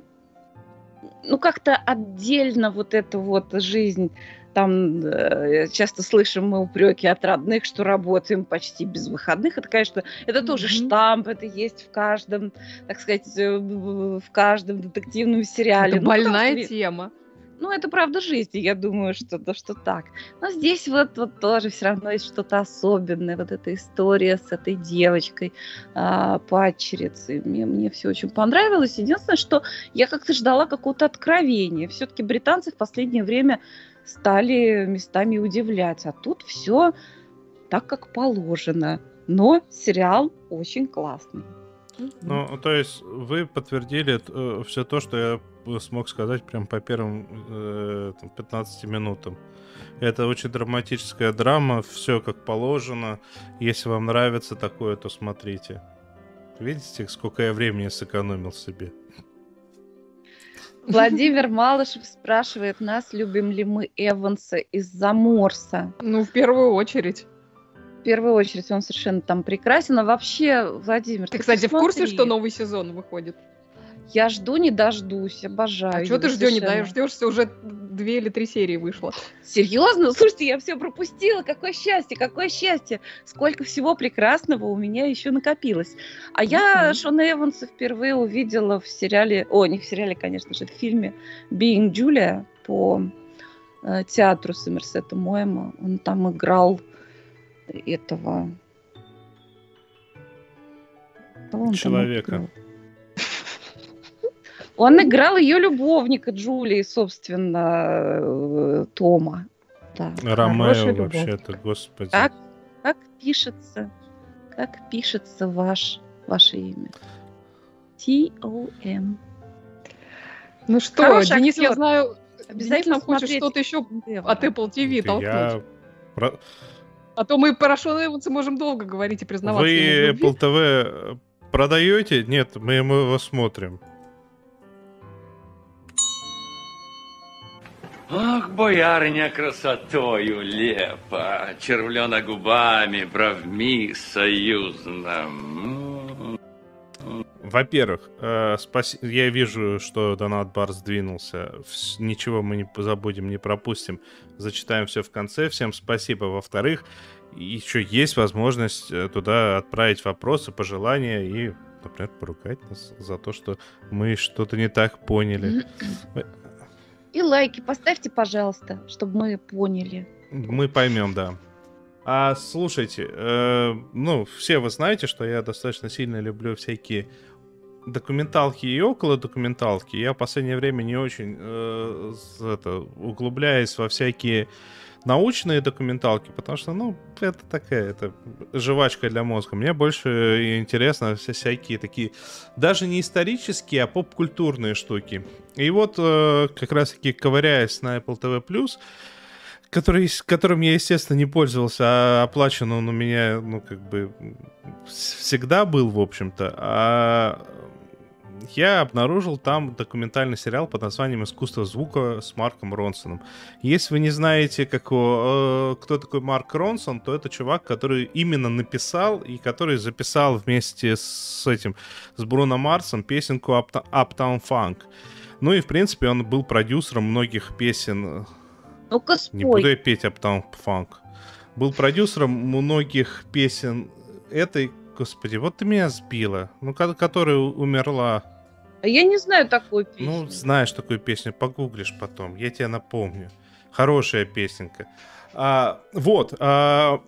ну как-то отдельно вот эта вот жизнь там э, часто слышим мы упреки от родных, что работаем почти без выходных. Это, конечно, это тоже mm-hmm. штамп, это есть в каждом, так сказать, э, в каждом детективном сериале. Это ну, больная ну, тема. Ну, это правда жизни, я думаю, что, да, что так. Но здесь вот, вот тоже все равно есть что-то особенное. Вот эта история с этой девочкой, а, падчерицей. Мне, мне все очень понравилось. Единственное, что я как-то ждала какого-то откровения. Все-таки британцы в последнее время стали местами удивлять. А тут все так, как положено. Но сериал очень классный. Ну, то есть вы подтвердили э, все то, что я смог сказать прям по первым э, 15 минутам. Это очень драматическая драма, все как положено. Если вам нравится такое, то смотрите. Видите, сколько я времени сэкономил себе? Владимир Малышев спрашивает нас, любим ли мы Эванса из-за Морса. Ну, в первую очередь. В первую очередь он совершенно там прекрасен. А вообще, Владимир, ты, ты кстати, посмотри. в курсе, что новый сезон выходит? Я жду, не дождусь, обожаю. А что ты ждешь, не дождешься? Уже две или три серии вышло. Серьезно? Слушайте, я все пропустила. Какое счастье, какое счастье. Сколько всего прекрасного у меня еще накопилось. А я Шона Эванса впервые увидела в сериале, о, не в сериале, конечно же, в фильме «Being Julia» по э, театру Сомерсета Моэма. Он там играл этого... Человека. Он играл ее любовника Джулии, собственно, э, Тома. Да, Ромео вообще-то, господи. Как, как пишется, как пишется ваш, ваше имя? Т-О-М. Ну что, Хороший Денис, актер. я знаю, обязательно Денис хочешь что-то еще от Apple TV толкнуть. Я... А то мы про Шона Эванса можем долго говорить и признаваться. Вы Apple TV продаете? Нет, мы его смотрим. Ах, боярня красотою лепа, червлена губами, бровми союзно. Во-первых, э, спаси... я вижу, что донат бар сдвинулся. Ничего мы не забудем, не пропустим. Зачитаем все в конце. Всем спасибо. Во-вторых, еще есть возможность э, туда отправить вопросы, пожелания и, например, поругать нас за то, что мы что-то не так поняли. И лайки поставьте, пожалуйста, чтобы мы поняли. Мы поймем, да. А слушайте, э, ну, все вы знаете, что я достаточно сильно люблю всякие документалки и около документалки. Я в последнее время не очень э, это, углубляюсь во всякие научные документалки, потому что, ну, это такая, это жвачка для мозга. Мне больше интересно все всякие такие, даже не исторические, а поп-культурные штуки. И вот, э, как раз-таки, ковыряясь на Apple TV+, который, которым я, естественно, не пользовался, а оплачен он у меня, ну, как бы, всегда был, в общем-то. А я обнаружил там документальный сериал под названием «Искусство звука» с Марком Ронсоном. Если вы не знаете, как, э, кто такой Марк Ронсон, то это чувак, который именно написал и который записал вместе с этим, с Бруно Марсом песенку Uptown Funk. Ну и, в принципе, он был продюсером многих песен. Ну-ка, Не буду я петь Uptown Funk. Был продюсером многих песен этой Господи, вот ты меня сбила. Ну, которая умерла Я не знаю такую песню. Ну, знаешь такую песню, погуглишь потом, я тебе напомню. Хорошая песенка. А, вот. А,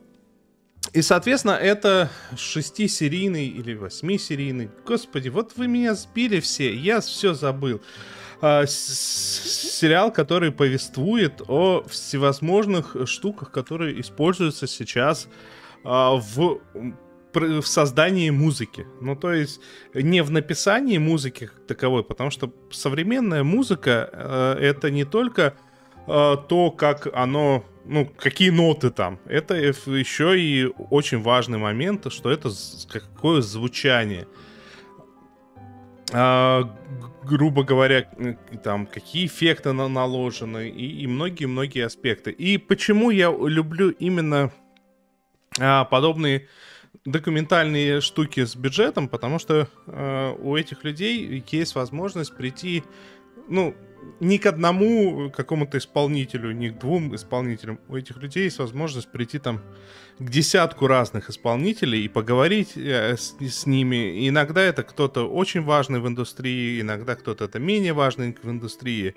и, соответственно, это шестисерийный или восьмисерийный. Господи, вот вы меня сбили все, я все забыл. А, сериал, который повествует о всевозможных штуках, которые используются сейчас а, в в создании музыки. Ну, то есть не в написании музыки как таковой, потому что современная музыка э, это не только э, то, как оно, ну, какие ноты там. Это еще и очень важный момент, что это какое звучание. А, грубо говоря, там, какие эффекты на наложены и многие-многие аспекты. И почему я люблю именно а, подобные документальные штуки с бюджетом, потому что э, у этих людей есть возможность прийти, ну, не к одному какому-то исполнителю, не к двум исполнителям. У этих людей есть возможность прийти там к десятку разных исполнителей и поговорить э, с, с ними. иногда это кто-то очень важный в индустрии, иногда кто-то это менее важный в индустрии.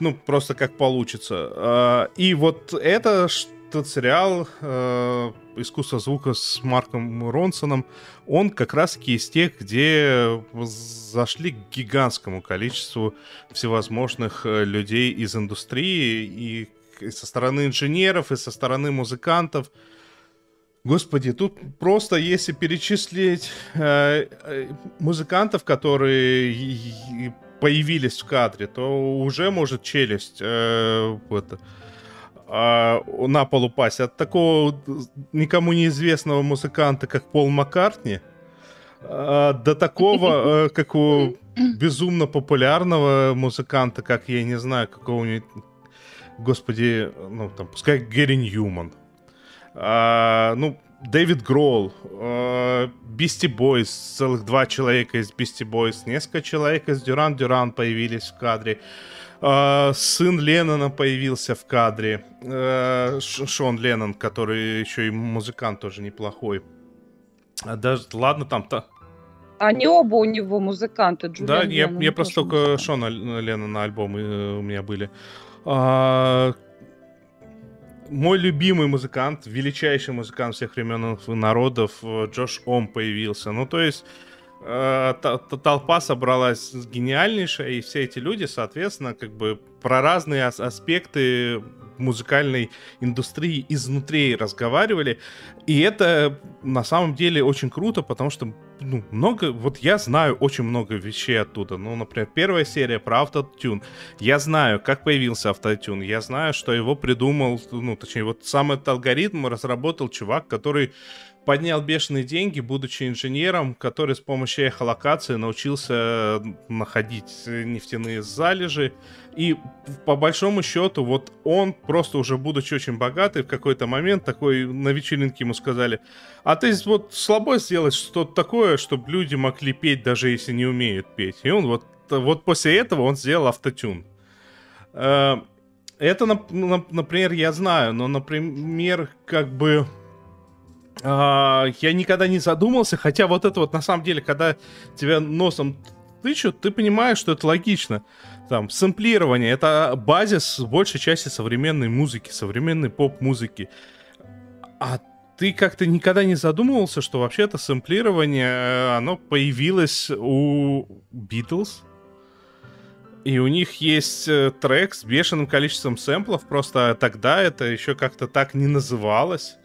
Ну, просто как получится. Э, и вот это тот сериал э, «Искусство звука» с Марком Ронсоном, он как раз-таки из тех, где зашли к гигантскому количеству всевозможных э, людей из индустрии, и со стороны инженеров, и со стороны музыкантов. Господи, тут просто если перечислить э, э музыкантов, которые появились в кадре, то уже может челюсть э, это, а, на пол упасть от такого никому неизвестного музыканта, как Пол Маккартни, а, до такого, э, как у безумно популярного музыканта, как, я не знаю, какого-нибудь, господи, ну, там, пускай Гэри Ньюман. А, ну, Дэвид Гролл, Бисти Бойс, целых два человека из Бисти Бойс, несколько человек из Дюран Дюран появились в кадре. Uh, сын Леннона появился в кадре. Uh, Шон Леннон, который еще и музыкант тоже неплохой. А даже, ладно, там-то... Они оба у него музыканты. Джулиан да, я, я просто только музыкант. Шона Леннона альбомы э, у меня были. Uh, мой любимый музыкант, величайший музыкант всех времен и народов, э, Джош Ом появился. Ну, то есть Э, толпа собралась гениальнейшая, и все эти люди, соответственно, как бы про разные аспекты музыкальной индустрии изнутри разговаривали. И это на самом деле очень круто, потому что ну, много, вот я знаю очень много вещей оттуда. Ну, например, первая серия про автотюн. Я знаю, как появился автотюн. Я знаю, что его придумал, ну, точнее, вот сам этот алгоритм разработал чувак, который поднял бешеные деньги, будучи инженером, который с помощью эхолокации научился находить нефтяные залежи. И по большому счету, вот он, просто уже будучи очень богатый, в какой-то момент такой на вечеринке ему сказали, а ты вот слабо сделать что-то такое, чтобы люди могли петь, даже если не умеют петь. И он вот, вот после этого он сделал автотюн. Э, это, например, я знаю, но, например, как бы я никогда не задумался, хотя вот это вот на самом деле, когда тебя носом тычут, ты понимаешь, что это логично. Там, сэмплирование — это базис большей части современной музыки, современной поп-музыки. А ты как-то никогда не задумывался, что вообще это сэмплирование, э, оно появилось у Битлз? И у них есть э, трек с бешеным количеством сэмплов, просто тогда это еще как-то так не называлось.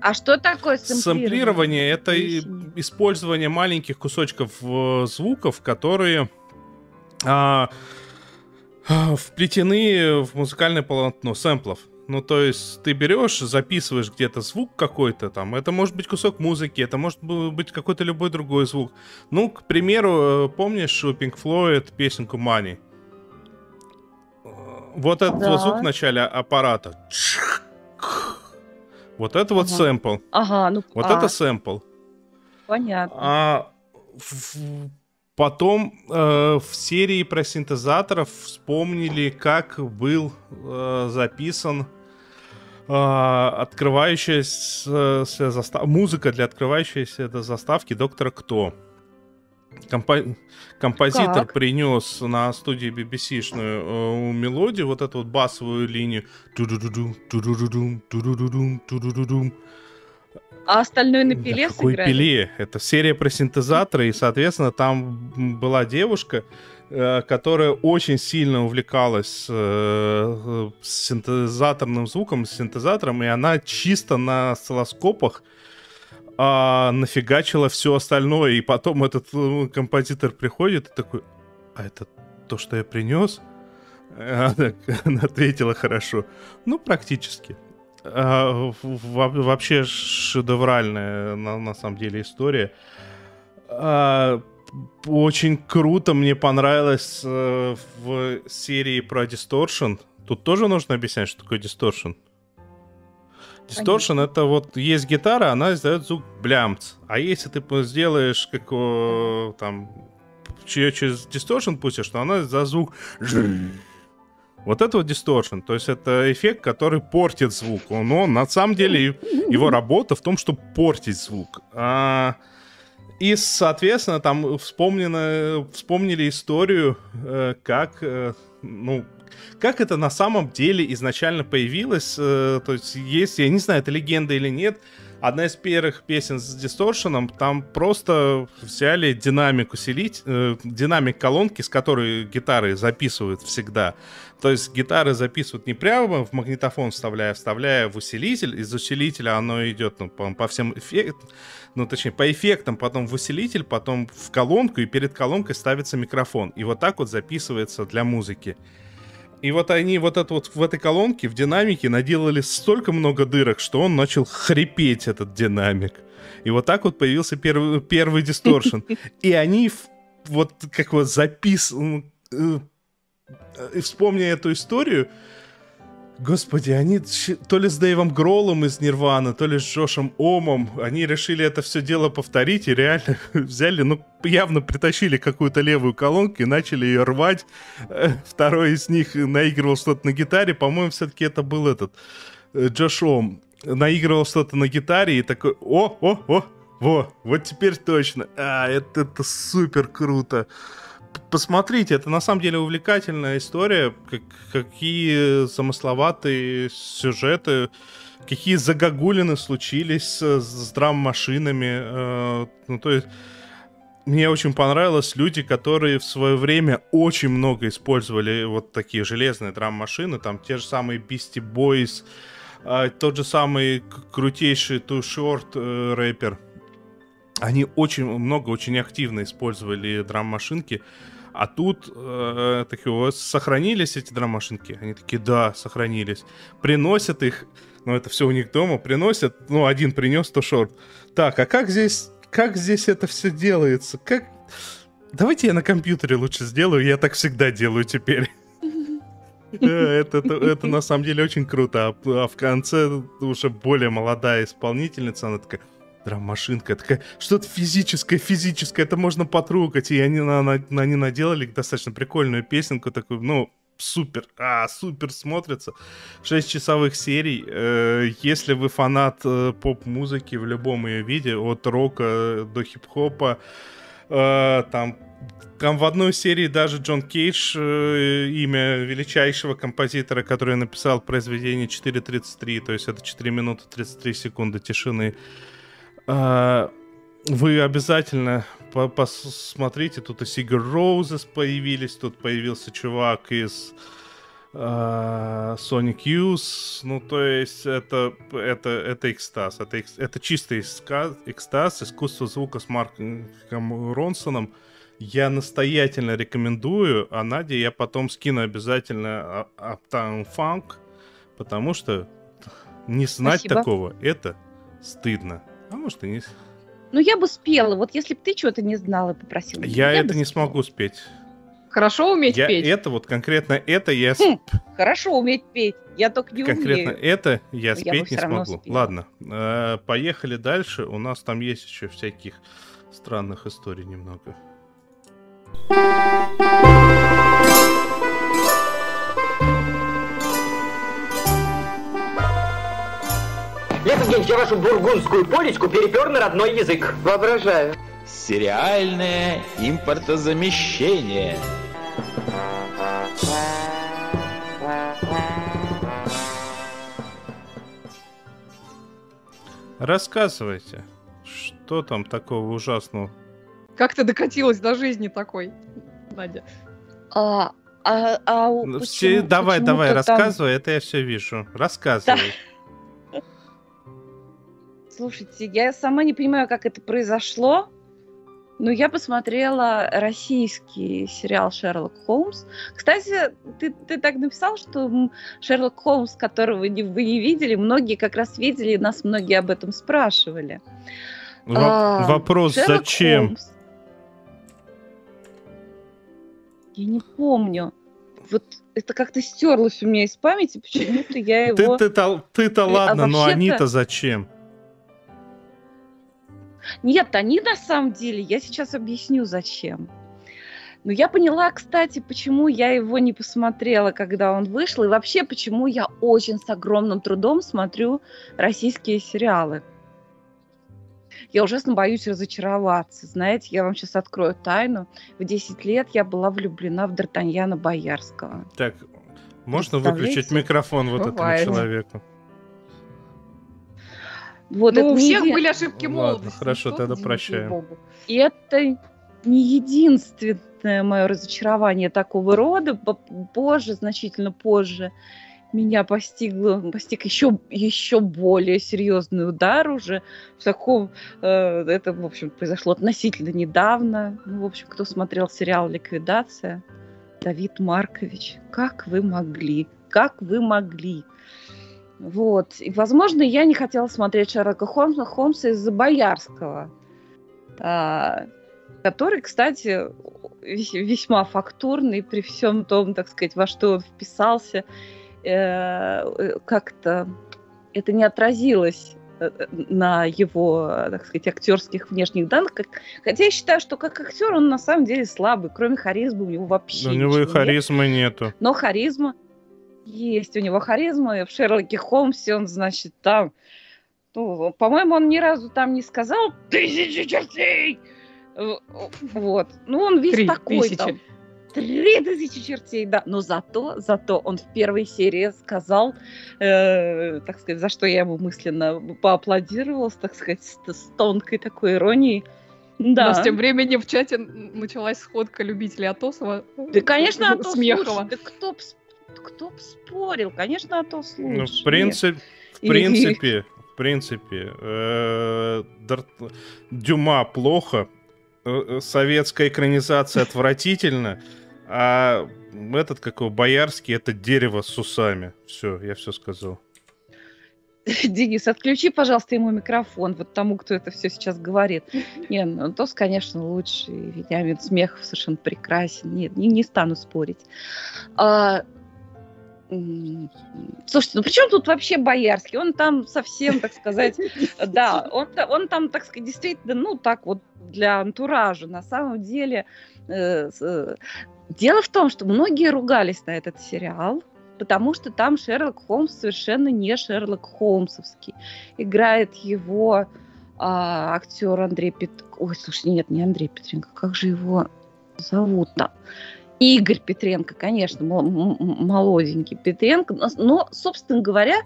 А что такое сэмплирование? Сэмплирование — это использование маленьких кусочков э, звуков, которые а, а, вплетены в музыкальное полотно сэмплов. Ну, то есть ты берешь, записываешь где-то звук какой-то там. Это может быть кусок музыки, это может быть какой-то любой другой звук. Ну, к примеру, э, помнишь у Pink Floyd песенку Money? Э, вот этот да. вот звук в начале аппарата. Вот это вот сэмпл. Ага, ну Вот а. это сэмпл. Понятно. А в, потом э, в серии про синтезаторов вспомнили, как был э, записан э, открывающаяся застав... музыка для открывающейся заставки Доктора Кто. Компо- композитор Как? принес на студии BBC-шную э, мелодию, вот эту вот басовую линию. А остальное на Да пиле какой сыграли? пиле? Это серия про синтезаторы, и, соответственно, там была девушка, э, которая очень сильно увлекалась э, с синтезаторным звуком, синтезатором, и она чисто на осциллоскопах а, нафигачила все остальное, и потом этот э, композитор приходит и такой, а это то, что я принес? Она, она ответила хорошо. Ну, практически. А, вообще шедевральная на, на самом деле история. А, очень круто мне понравилось э, в серии про Distortion. Тут тоже нужно объяснять, что такое Distortion. Distortion это вот есть гитара, она издает звук блямц. А если ты сделаешь как о, там че- через Distortion пустишь, то она за звук вот это вот distortion, то есть это эффект, который портит звук. Но на самом деле его работа в том, чтобы портить звук. А, и, соответственно, там вспомнено, вспомнили историю, э, как, э, ну, как это на самом деле изначально появилось. э, то есть есть, я не знаю, это легенда или нет, одна из первых песен с дисторшеном, там просто взяли динамик усилить, э, динамик колонки, с которой гитары записывают всегда. То есть гитары записывают не прямо в магнитофон вставляя, вставляя в усилитель. Из усилителя оно идет ну, по, по всем эффектам, ну точнее по эффектам, потом в усилитель, потом в колонку, и перед колонкой ставится микрофон. И вот так вот записывается для музыки. И вот они вот это вот в этой колонке, в динамике наделали столько много дырок, что он начал хрипеть, этот динамик. И вот так вот появился первый, первый дисторшн. И они вот как вот записаны... И вспомня эту историю, Господи, они то ли с Дэйвом Гроллом из Нирваны, то ли с Джошем Омом, они решили это все дело повторить и реально взяли, ну, явно притащили какую-то левую колонку и начали ее рвать. Э, Второй из них наигрывал что-то на гитаре, по-моему, все-таки это был этот э, Джош Ом. Наигрывал что-то на гитаре и такой, о, о, о, во, вот теперь точно. А, это, это супер круто. Посмотрите, это на самом деле увлекательная история, как- какие замысловатые сюжеты, какие загогулины случились с, с драм-машинами. э, ну, то есть, мне очень понравилось люди, которые в свое время очень много использовали вот такие железные драм-машины, там те же самые Beastie Boys, а, тот же самый крутейший Too Short э, рэпер. Они очень много, очень активно использовали драм-машинки. А тут э, такие, у вас сохранились эти драм-машинки? Они такие, да, сохранились. Приносят их, ну это все у них дома, приносят, ну один принес, то шорт. Так, а как здесь, как здесь это все делается? Как... Давайте я на компьютере лучше сделаю, я так всегда делаю теперь. Это, это, это на самом деле очень круто. А, а в конце уже более молодая исполнительница, она такая, драм-машинка, такая, что-то физическое, физическое, это можно потрогать. И они, на, на- они наделали достаточно прикольную песенку, такую, ну, супер, а, супер смотрится. Шесть часовых серий. Э, если вы фанат э, поп-музыки в любом ее виде, от рока до хип-хопа, э, там там в одной серии даже Джон Кейдж, э, имя величайшего композитора, который написал произведение 4.33, то есть это 4 минуты 33 секунды тишины. А, Вы обязательно по- посмотрите, тут и Sigur Rós появились, тут появился чувак из а, Sonic Youth, ну то есть это, это, это экстаз, это, это чистый экстаз, искусство звука с Марком Ронсоном. Я настоятельно рекомендую, а Наде я потом скину обязательно а- Uptown Funk, потому что не знать Спасибо. такого, это стыдно. А может и не... Ну, я бы спела. Вот если бы ты чего-то не знала и попросила. меня, Я, это не спела. смогу спеть. Хорошо уметь Я петь? это вот конкретно это я Хм, Хорошо уметь петь. Я только не конкретно умею. это я бы спеть не всё равно смогу. спела. Ладно, э, поехали дальше. У нас там есть еще всяких странных историй немного. Лев Евгеньевич, я вашу бургундскую полечку перепер на родной язык. Воображаю. Сериальное импортозамещение. Рассказывайте, что там такого ужасного? Как ты докатилась до жизни такой, Надя? А, а, а Ну, почему- все- давай, почему-то давай, там- рассказывай, это я все вижу. Рассказывай. Слушайте, я сама не понимаю, как это произошло, но я посмотрела российский сериал «Шерлок Холмс». Кстати, ты, ты так написал, что «Шерлок Холмс», которого не- вы не видели, многие как раз видели, и нас многие об этом спрашивали. Во- А, Вопрос, «Шерлок зачем? Холмс». Я не помню. Вот это как-то стерлось у меня из памяти, почему-то я Ты- его... Ты-то ты-то а ладно, но они-то зачем? Нет, они на самом деле, я сейчас объясню, зачем. Но я поняла, кстати, почему я его не посмотрела, когда он вышел, и вообще, почему я очень с огромным трудом смотрю российские сериалы. Я ужасно боюсь разочароваться. Знаете, я вам сейчас открою тайну. В 10 лет я была влюблена в Д'Артаньяна Боярского. Так, можно выключить микрофон вот Бывает. этому человеку? Вот ну, это у всех еди- были ошибки Ладно, молодости. хорошо, Что тогда прощаем. И это не единственное мое разочарование такого рода. По- Позже, значительно позже, меня постигло, постиг еще, еще более серьезный удар уже в таком... э, это, в общем, произошло относительно недавно. Ну, в общем, кто смотрел сериал «Ликвидация», Давид Маркович, как вы могли? Как вы могли? Вот. И, возможно, я не хотела смотреть Шерлока Холмса, Холмса из-за Боярского, а, который, кстати, вес- весьма фактурный при всем том, так сказать, во что он вписался, э, как-то это не отразилось э, на его, так сказать, актерских внешних данных. Хотя я считаю, что как актер он на самом деле слабый, кроме харизмы у него вообще У него и ничего нет. харизмы нету. Но харизма есть у него харизма, и в Шерлоке Холмсе он, значит, там... Ну, по-моему, он ни разу там не сказал «тысячи чертей!» Э, Вот. Ну, он весь Три такой тысячи. там. Три тысячи чертей, да. Но зато, зато он в первой серии сказал, э, так сказать, за что я ему мысленно поаплодировала, так сказать, с, с тонкой такой иронией. У нас Да. тем временем в чате началась сходка любителей Атосова. Да, конечно, Атос Смехова. Да кто б, кто б спорил? Конечно, Атос лучше. Ну, в принципе, в принципе, в принципе, э, Дар- Дюма плохо, э, э, советская экранизация отвратительно, а этот, как его, Боярский, это дерево с усами. Все, я все сказал. Денис, отключи, пожалуйста, ему микрофон, вот тому, кто это все сейчас говорит. Не, ну, Тос, конечно, лучше, Вениамин Смехов совершенно прекрасен. Нет, не, не стану спорить. А, слушайте, ну при чем тут вообще Боярский? Он там совсем, так сказать, да, он, он там, так сказать, действительно, ну, так вот для антуража. На самом деле, э, э, дело в том, что многие ругались на этот сериал, потому что там Шерлок Холмс совершенно не Шерлок Холмсовский. Играет его а, актер Андрей Пет... Ой, слушай, нет, не Андрей Петренко, как же его зовут-то? Игорь Петренко, конечно, молоденький Петренко. Но, но, собственно говоря,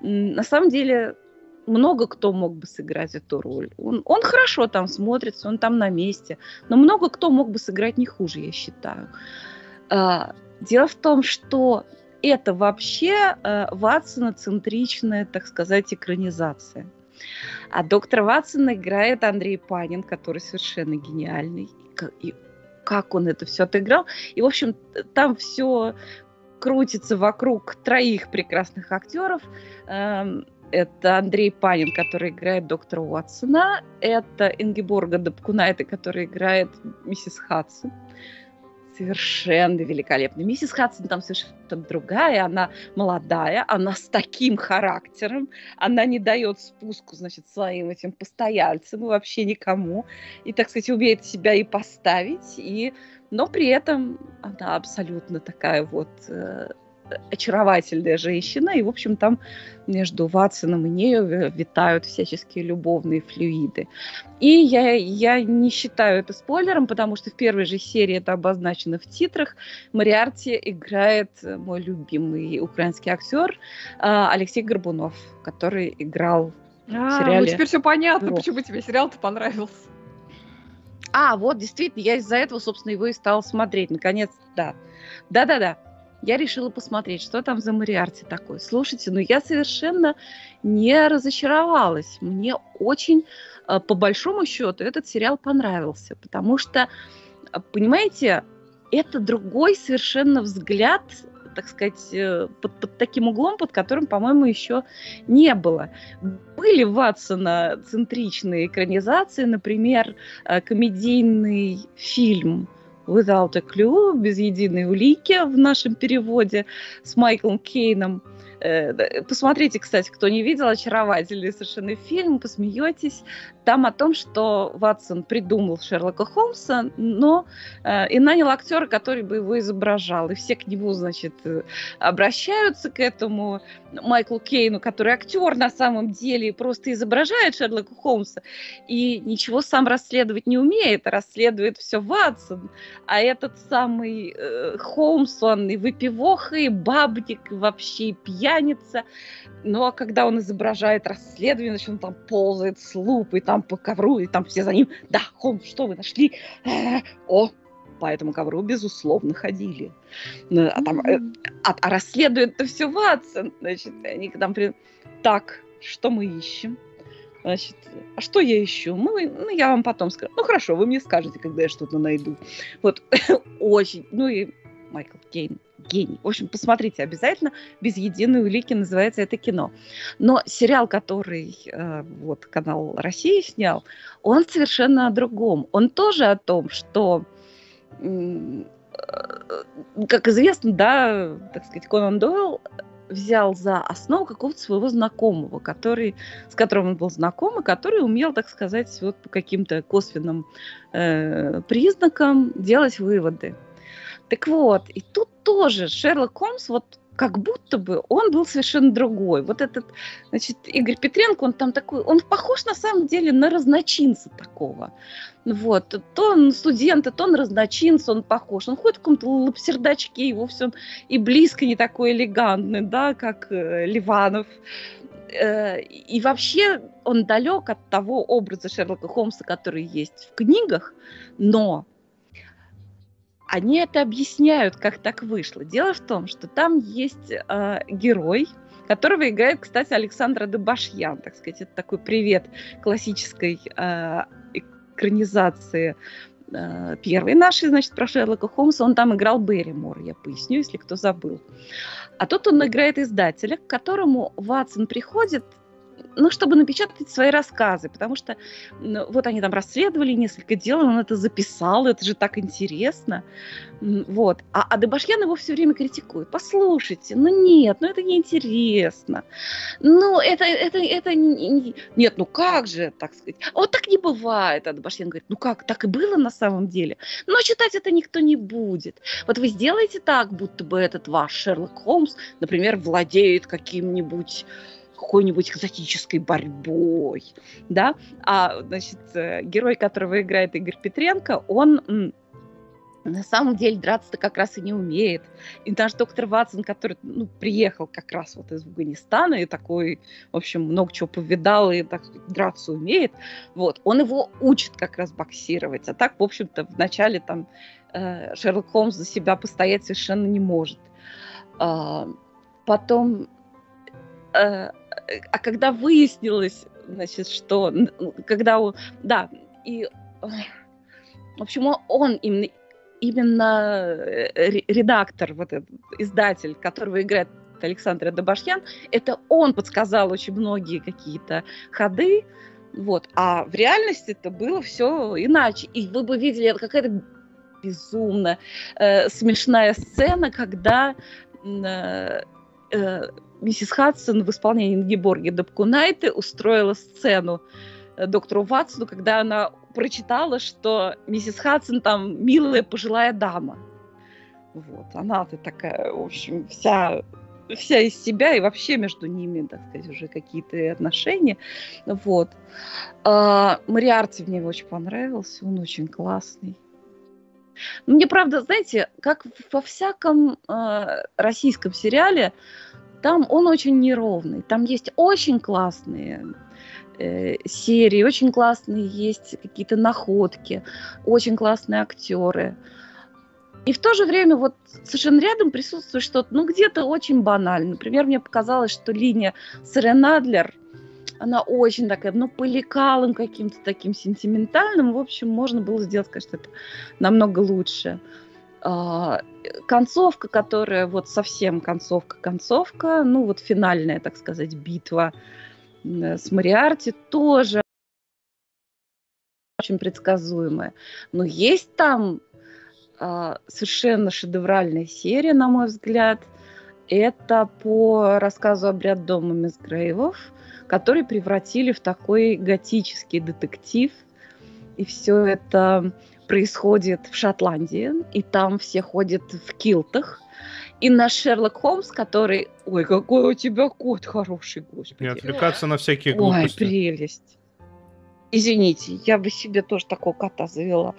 на самом деле много кто мог бы сыграть эту роль. Он, он хорошо там смотрится, он там на месте, но много кто мог бы сыграть не хуже, я считаю. А, дело в том, что это вообще э, Ватсона-центричная, так сказать, экранизация. А доктор Ватсона играет Андрей Панин, который совершенно гениальный. И как он это все отыграл. И, в общем, там все крутится вокруг троих прекрасных актеров. Эм, Это Андрей Панин, который играет доктора Уотсона. Это Ингеборга Дапкунайте, которая играет миссис Хадсон. Совершенно великолепно. Миссис Хадсон там совершенно другая. Она молодая, она с таким характером. Она не дает спуску, значит, своим этим постояльцам и вообще никому. И, так сказать, умеет себя и поставить. И... Но при этом она абсолютно такая вот э, очаровательная женщина, и, в общем, там между Ватсоном и нею витают всяческие любовные флюиды. И я, я не считаю это спойлером, потому что в первой же серии это обозначено в титрах. Мариарти играет мой любимый украинский актер а, Алексей Горбунов, который играл а, в сериале. Ну теперь все понятно, Бро. почему тебе сериал-то понравился. А, вот, действительно, я из-за этого, собственно, его и стала смотреть. Наконец, да. Да-да-да я решила посмотреть, что там за Мариарти такой. Слушайте, ну я совершенно не разочаровалась. Мне очень, э, по большому счету, этот сериал понравился, потому что, э, понимаете, это другой совершенно взгляд так сказать, э, под, под таким углом, под которым, по-моему, еще не было. Были Ватсона центричные экранизации, например, комедийный фильм Without a Clue, без единой улики в нашем переводе с Майклом Кейном – посмотрите, кстати, кто не видел, очаровательный совершенно фильм, посмеетесь. Там о том, что Ватсон придумал Шерлока Холмса, но э, и нанял актера, который бы его изображал. И все к нему, значит, э, обращаются к этому Майклу Кейну, который актер на самом деле, просто изображает Шерлока Холмса. И ничего сам расследовать не умеет, а расследует все Ватсон. А этот самый э, Холмс, он и выпивоха, и бабник, и вообще пьян пьяница. Но когда он изображает расследование, значит, он там ползает с лупой, там по ковру, и там все за ним. Да, Холмс, что вы нашли? Э, о, по этому ковру, безусловно, ходили. Ну, а, там, э, а, а расследует-то все Ватсон. Значит, они там... Так, что мы ищем? Значит, а что я ищу? Мы, ну, я вам потом скажу. Ну, хорошо, вы мне скажете, когда я что-то найду. Вот, очень. Ну, и Майкл Кейн гений. В общем, посмотрите обязательно. Без единой улики называется это кино. Но сериал, который э, вот канал России снял, он совершенно о другом. Он тоже о том, что э, как известно, да, так сказать, Конан Дойл взял за основу какого-то своего знакомого, который, с которым он был знаком, и который умел, так сказать, вот по каким-то косвенным э, признакам делать выводы. Так вот, и тут тоже Шерлок Холмс, вот как будто бы он был совершенно другой. Вот этот, значит, Игорь Петренко, он там такой, он похож на самом деле на разночинца такого. Вот, то он студент, то он разночинец, он похож. Он ходит в каком-то лапсердачке, его все и близко не такой элегантный, да, как э, Ливанов. Э, и вообще он далек от того образа Шерлока Холмса, который есть в книгах, но они это объясняют, как так вышло. Дело в том, что там есть э, герой, которого играет, кстати, Александра Дебашьян, так сказать, это такой привет классической э, экранизации э, первой нашей, значит, про Шерлока Холмса. Он там играл Берримор, я поясню, если кто забыл. А тут он играет издателя, к которому Ватсон приходит ну, чтобы напечатать свои рассказы, потому что ну, вот они там расследовали несколько дел, он это записал, это же так интересно, вот. А, а Дебашьян его все время критикует. Послушайте, ну нет, ну это неинтересно, ну это, это, это, нет, ну как же, так сказать, вот так не бывает, а Дебашьян говорит, ну как, так и было на самом деле, но читать это никто не будет. Вот вы сделаете так, будто бы этот ваш Шерлок Холмс, например, владеет каким-нибудь какой-нибудь экзотической борьбой, да, а, значит, э, герой, которого играет Игорь Петренко, он на самом деле драться-то как раз и не умеет. И даже доктор Ватсон, который ну, приехал как раз вот из Афганистана и такой, в общем, много чего повидал и так драться умеет, вот, он его учит как раз боксировать. А так, в общем-то, вначале там э, Шерлок Холмс за себя постоять совершенно не может. Э, потом а когда выяснилось, значит, что, когда да, и, в общем, он именно, именно э, редактор, вот этот издатель, которого играет Александр Добашьян, это он подсказал очень многие какие-то ходы, вот, а в реальности это было все иначе, и вы бы видели, это какая-то безумно э, смешная сцена, когда э, э, миссис Хадсон в исполнении Ингеборги Дабкунайте устроила сцену э, доктору Ватсону, когда она прочитала, что миссис Хадсон там милая пожилая дама. Вот, она-то такая, в общем, вся вся из себя, и вообще между ними, так сказать, уже какие-то отношения. Вот. А, Мариарти мне очень понравился, он очень классный. Мне, правда, знаете, как во всяком э, российском сериале, там он очень неровный. Там есть очень классные э, серии, очень классные есть какие-то находки, очень классные актеры. И в то же время вот совершенно рядом присутствует что-то, ну, где-то очень банально. Например, мне показалось, что линия с Адлер, она очень такая, ну, по каким-то таким сентиментальным. В общем, можно было сделать, конечно, это намного лучше. А, концовка, которая вот совсем концовка-концовка, ну, вот финальная, так сказать, битва с Мариарти тоже очень предсказуемая. Но есть там а, совершенно шедевральная серия, на мой взгляд. Это по рассказу «Обряд дома Мисгрейвов», который превратили в такой готический детектив. И все это происходит в Шотландии, и там все ходят в килтах. И наш Шерлок Холмс, который... Ой, какой у тебя кот хороший, господи. Не отвлекаться на всякие глупости. Ой, прелесть. Извините, я бы себе тоже такого кота завела.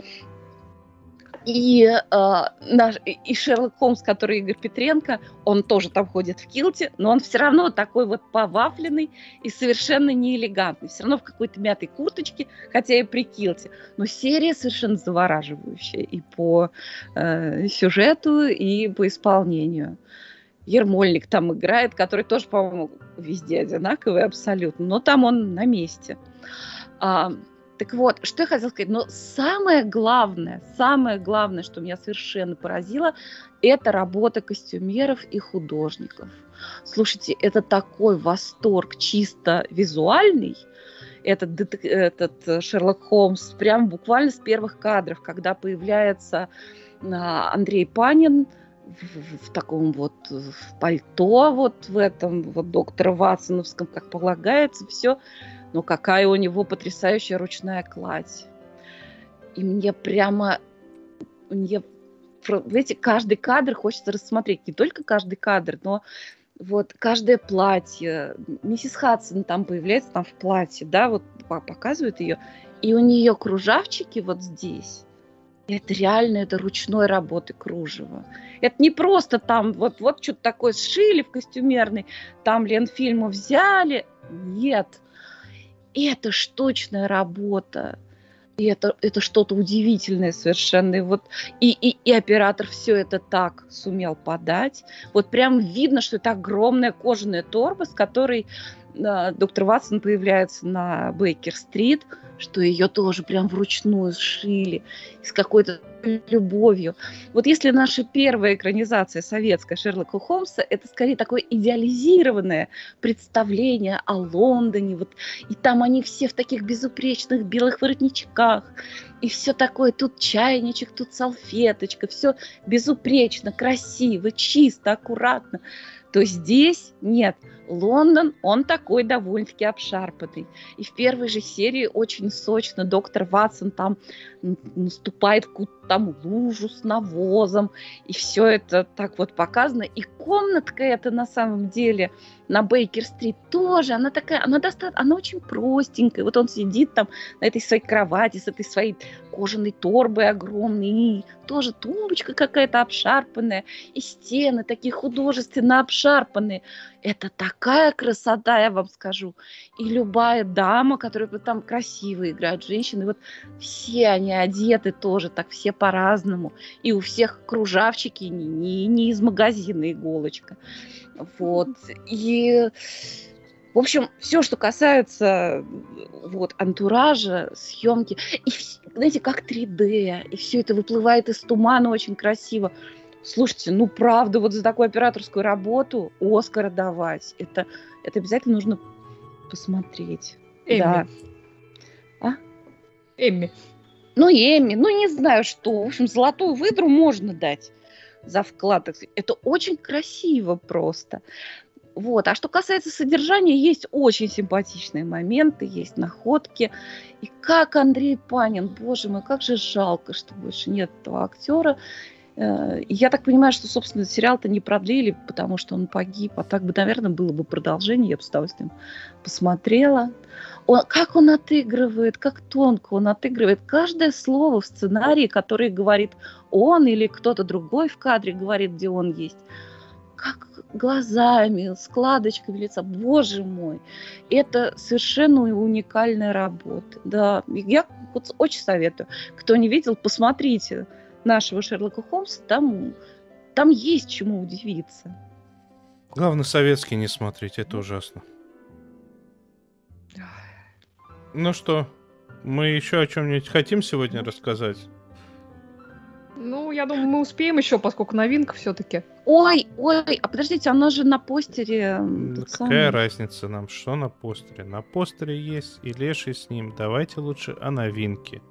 И, э, наш, и Шерлок Холмс, который Игорь Петренко, он тоже там ходит в килте, но он все равно такой вот повафленный и совершенно неэлегантный. Все равно в какой-то мятой курточке, хотя и при килте. Но серия совершенно завораживающая и по э, сюжету, и по исполнению. Ермольник там играет, который тоже, по-моему, везде одинаковый абсолютно, но там он на месте. А, так вот, что я хотела сказать, но самое главное, самое главное, что меня совершенно поразило, это работа костюмеров и художников. Слушайте, это такой восторг чисто визуальный, этот, этот э, Шерлок Холмс, прям буквально с первых кадров, когда появляется а, Андрей Панин, в, в таком вот в пальто, вот в этом вот доктора Ватсоновском, как полагается, все но какая у него потрясающая ручная кладь. И мне прямо, мне, знаете, каждый кадр хочется рассмотреть. Не только каждый кадр, но вот каждое платье. Миссис Хадсон там появляется, там в платье, да, вот показывают ее. И у нее кружавчики вот здесь. Это реально, это ручной работы кружево. Это не просто там вот, вот что-то такое сшили в костюмерной, там Ленфильму взяли. Нет, это штучная работа. И это, это что-то удивительное совершенно. И, вот, и, и, и оператор все это так сумел подать. Вот прям видно, что это огромная кожаная торба, с которой э, доктор Ватсон появляется на Бейкер-стрит что ее тоже прям вручную сшили с какой-то любовью. Вот если наша первая экранизация советская Шерлока Холмса, это скорее такое идеализированное представление о Лондоне, вот, и там они все в таких безупречных белых воротничках, и все такое, тут чайничек, тут салфеточка, все безупречно, красиво, чисто, аккуратно то здесь нет. Лондон, он такой довольно-таки обшарпанный. И в первой же серии очень сочно доктор Ватсон там наступает какую-то там лужу с навозом, и все это так вот показано. И комнатка эта на самом деле на Бейкер-стрит тоже, она такая, она достаточно, она очень простенькая. Вот он сидит там на этой своей кровати с этой своей кожаной торбой огромной, и тоже тумбочка какая-то обшарпанная, и стены такие художественно обшарпанные. Это такая красота, я вам скажу. И любая дама, которая там красиво играет, женщины, вот все они одеты тоже так, все по-разному. И у всех кружавчики не, не, не из магазина иголочка. Вот. И в общем, все, что касается вот, антуража, съемки, и, знаете, как 3D, и все это выплывает из тумана очень красиво. Слушайте, ну правда, вот за такую операторскую работу Оскара давать, это, это обязательно нужно посмотреть. Эмми. Да. А? Эмми. Ну, Эмми, ну не знаю что. В общем, золотую выдру можно дать за вклад. Это очень красиво просто. Вот. А что касается содержания, есть очень симпатичные моменты, есть находки. И как Андрей Панин, боже мой, как же жалко, что больше нет этого актера. Э, я так понимаю, что, собственно, сериал-то не продлили, потому что он погиб. А так бы, наверное, было бы продолжение. Я бы с удовольствием посмотрела. Он, как он отыгрывает, как тонко он отыгрывает. Каждое слово в сценарии, которое говорит он или кто-то другой в кадре говорит, где он есть. Как глазами, складочками лица. Боже мой, это совершенно уникальная работа. Да, я вот очень советую. Кто не видел, посмотрите нашего Шерлока Холмса, там, там есть чему удивиться. Главное, советский не смотреть, это ужасно. Ну что, мы еще о чем-нибудь хотим сегодня рассказать? Ну, я думаю, мы успеем еще, поскольку новинка все-таки. Ой, ой, а подождите, она же на постере. Какая самый... разница нам, что на постере? На постере есть и Леший с ним. Давайте лучше о новинке.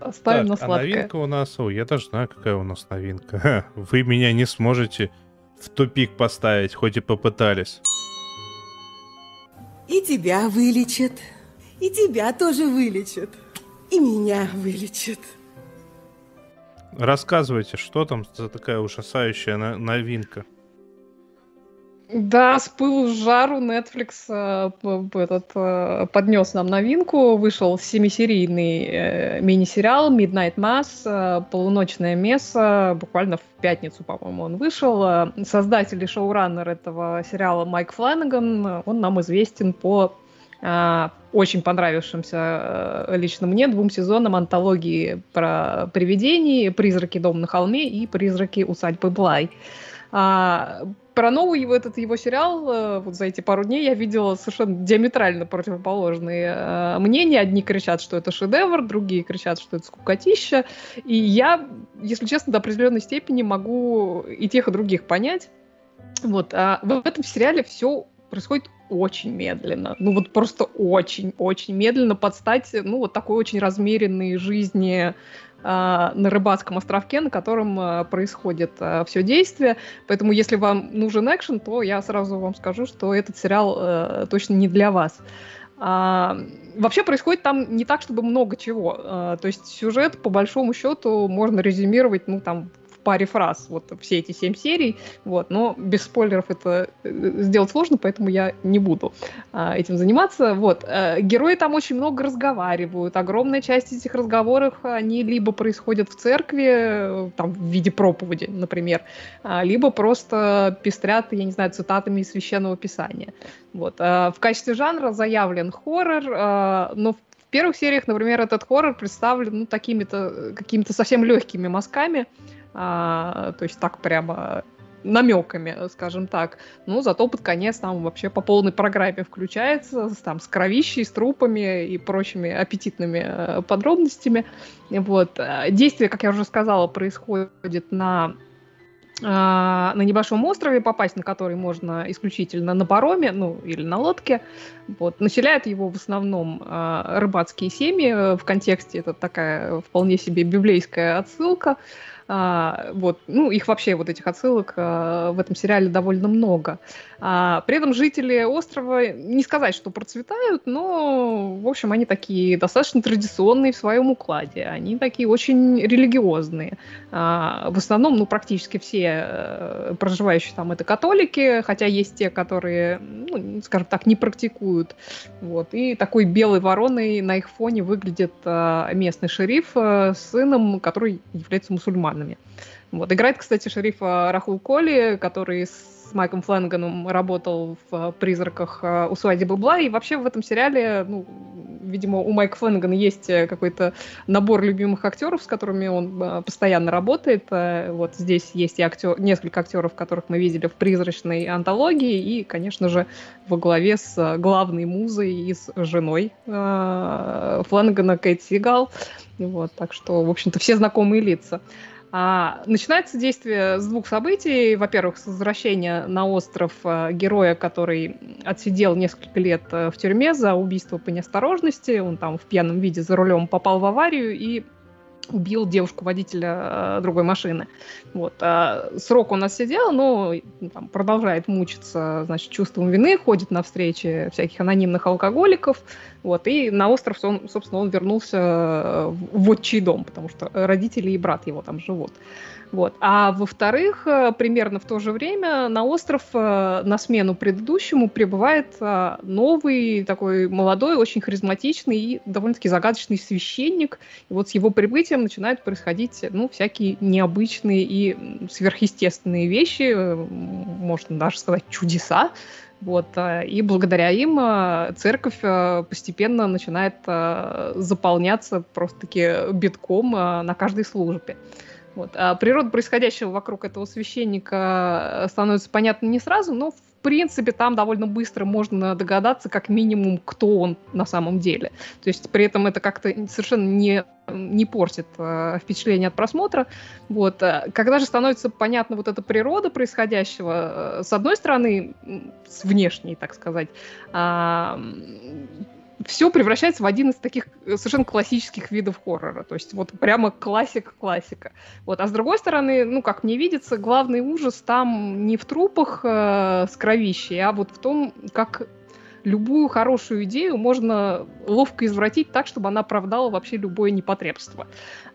Оставим так, на сладкое. А новинка у нас... Ой, я даже знаю, какая у нас новинка. Вы меня не сможете в тупик поставить, хоть и попытались. И тебя вылечат, и тебя тоже вылечат, и меня вылечат. Рассказывайте, что там за такая ужасающая новинка? Да, с пылу с жару Netflix э, этот, э, поднес нам новинку. Вышел семисерийный э, мини-сериал Midnight Mass, полуночное место. Буквально в пятницу, по-моему, он вышел. Создатель и шоураннер этого сериала Майк Фланаган. Он нам известен по очень понравившимся лично мне двум сезонам антологии про привидений «Призраки дома на холме» и «Призраки усадьбы Блай». А, про новый его, этот его сериал э, вот за эти пару дней я видела совершенно диаметрально противоположные э, мнения. Одни кричат, что это шедевр, другие кричат, что это скукотища. И я, если честно, до определенной степени могу и тех, и других понять. Вот. А в этом сериале все происходит очень медленно. Ну вот просто очень-очень медленно под стать, ну вот такой очень размеренной жизни а, на рыбацком островке, на котором а, происходит а, все действие. Поэтому, если вам нужен экшен, то я сразу вам скажу, что этот сериал э, точно не для вас. А, вообще происходит там не так, чтобы много чего. А, то есть сюжет, по большому счету, можно резюмировать, ну, там, паре фраз, вот все эти семь серий, вот, но без спойлеров это э, сделать сложно, поэтому я не буду а, этим заниматься, вот. А, герои там очень много разговаривают, огромная часть этих разговоров, они либо происходят в церкви, э, там, в виде проповеди, например, а, либо просто пестрят, я не знаю, цитатами из Священного Писания, вот. А, в качестве жанра заявлен хоррор, а, но в первых сериях, например, этот хоррор представлен ну, такими-то какими-то совсем легкими мазками, а, то есть так прямо намеками, скажем так. Ну, зато под конец там вообще по полной программе включается, там, с кровищей, с трупами и прочими аппетитными э, подробностями. Вот. Действие, как я уже сказала, происходит на э, на небольшом острове, попасть на который можно исключительно на пароме, ну, или на лодке. Вот. Населяют его в основном э, рыбацкие семьи. В контексте это такая вполне себе библейская отсылка. А, вот, ну, их вообще, вот этих отсылок а, в этом сериале довольно много. А, при этом жители острова, не сказать, что процветают, но, в общем, они такие достаточно традиционные в своем укладе. Они такие очень религиозные. А, в основном, ну, практически все а, проживающие там это католики, хотя есть те, которые, ну, скажем так, не практикуют. Вот. И такой белой вороной на их фоне выглядит а, местный шериф а, с сыном, который является мусульманом романами. Вот. Играет, кстати, шерифа Рахул Коли, который с Майком Флэнганом работал в «Призраках» э, у свадьбы Бла, и вообще в этом сериале, ну, видимо, у Майка Флэнгана есть э, какой-то набор любимых актеров, с которыми он э, постоянно работает. Вот здесь есть и актер, несколько актеров, которых мы видели в «Призрачной антологии», и, конечно же, во главе с главной музой и с женой Флэнгана Кейт Сигал. Вот, так что, в общем-то, все знакомые лица. А, начинается действие с двух событий. Во-первых, с возвращения на остров а, героя, который отсидел несколько лет а, в тюрьме за убийство по неосторожности. Он там в пьяном виде за рулем попал в аварию и убил девушку-водителя э, другой машины. Вот. А срок он отсидел, но ну, там, продолжает мучиться значит, чувством вины, ходит на встречи всяких анонимных алкоголиков, Вот, и на остров, он, собственно, он вернулся в отчий дом, потому что родители и брат его там живут. Вот. А во-вторых, э, примерно в то же время на остров э, на смену предыдущему прибывает э, новый, такой молодой, очень харизматичный и довольно-таки загадочный священник. И вот с его прибытием начинают происходить ну, всякие необычные и сверхъестественные вещи, можно даже сказать чудеса. Вот, и благодаря им церковь постепенно начинает заполняться просто-таки битком на каждой службе. Вот. А природа происходящего вокруг этого священника э, становится понятна не сразу, но принципе там довольно быстро можно догадаться как минимум, кто он на самом деле. То есть при этом это как-то совершенно не, не портит э, впечатление от просмотра. Вот. Когда же становится понятна вот эта природа происходящего, э, с одной стороны, с внешней, так сказать, э, все превращается в один из таких э, совершенно классических видов хоррора. То есть вот прямо классика-классика. Вот. А с другой стороны, ну, как мне видится, главный ужас там не в трупах э, с кровищей, а вот в том, как любую хорошую идею можно ловко извратить так, чтобы она оправдала вообще любое непотребство.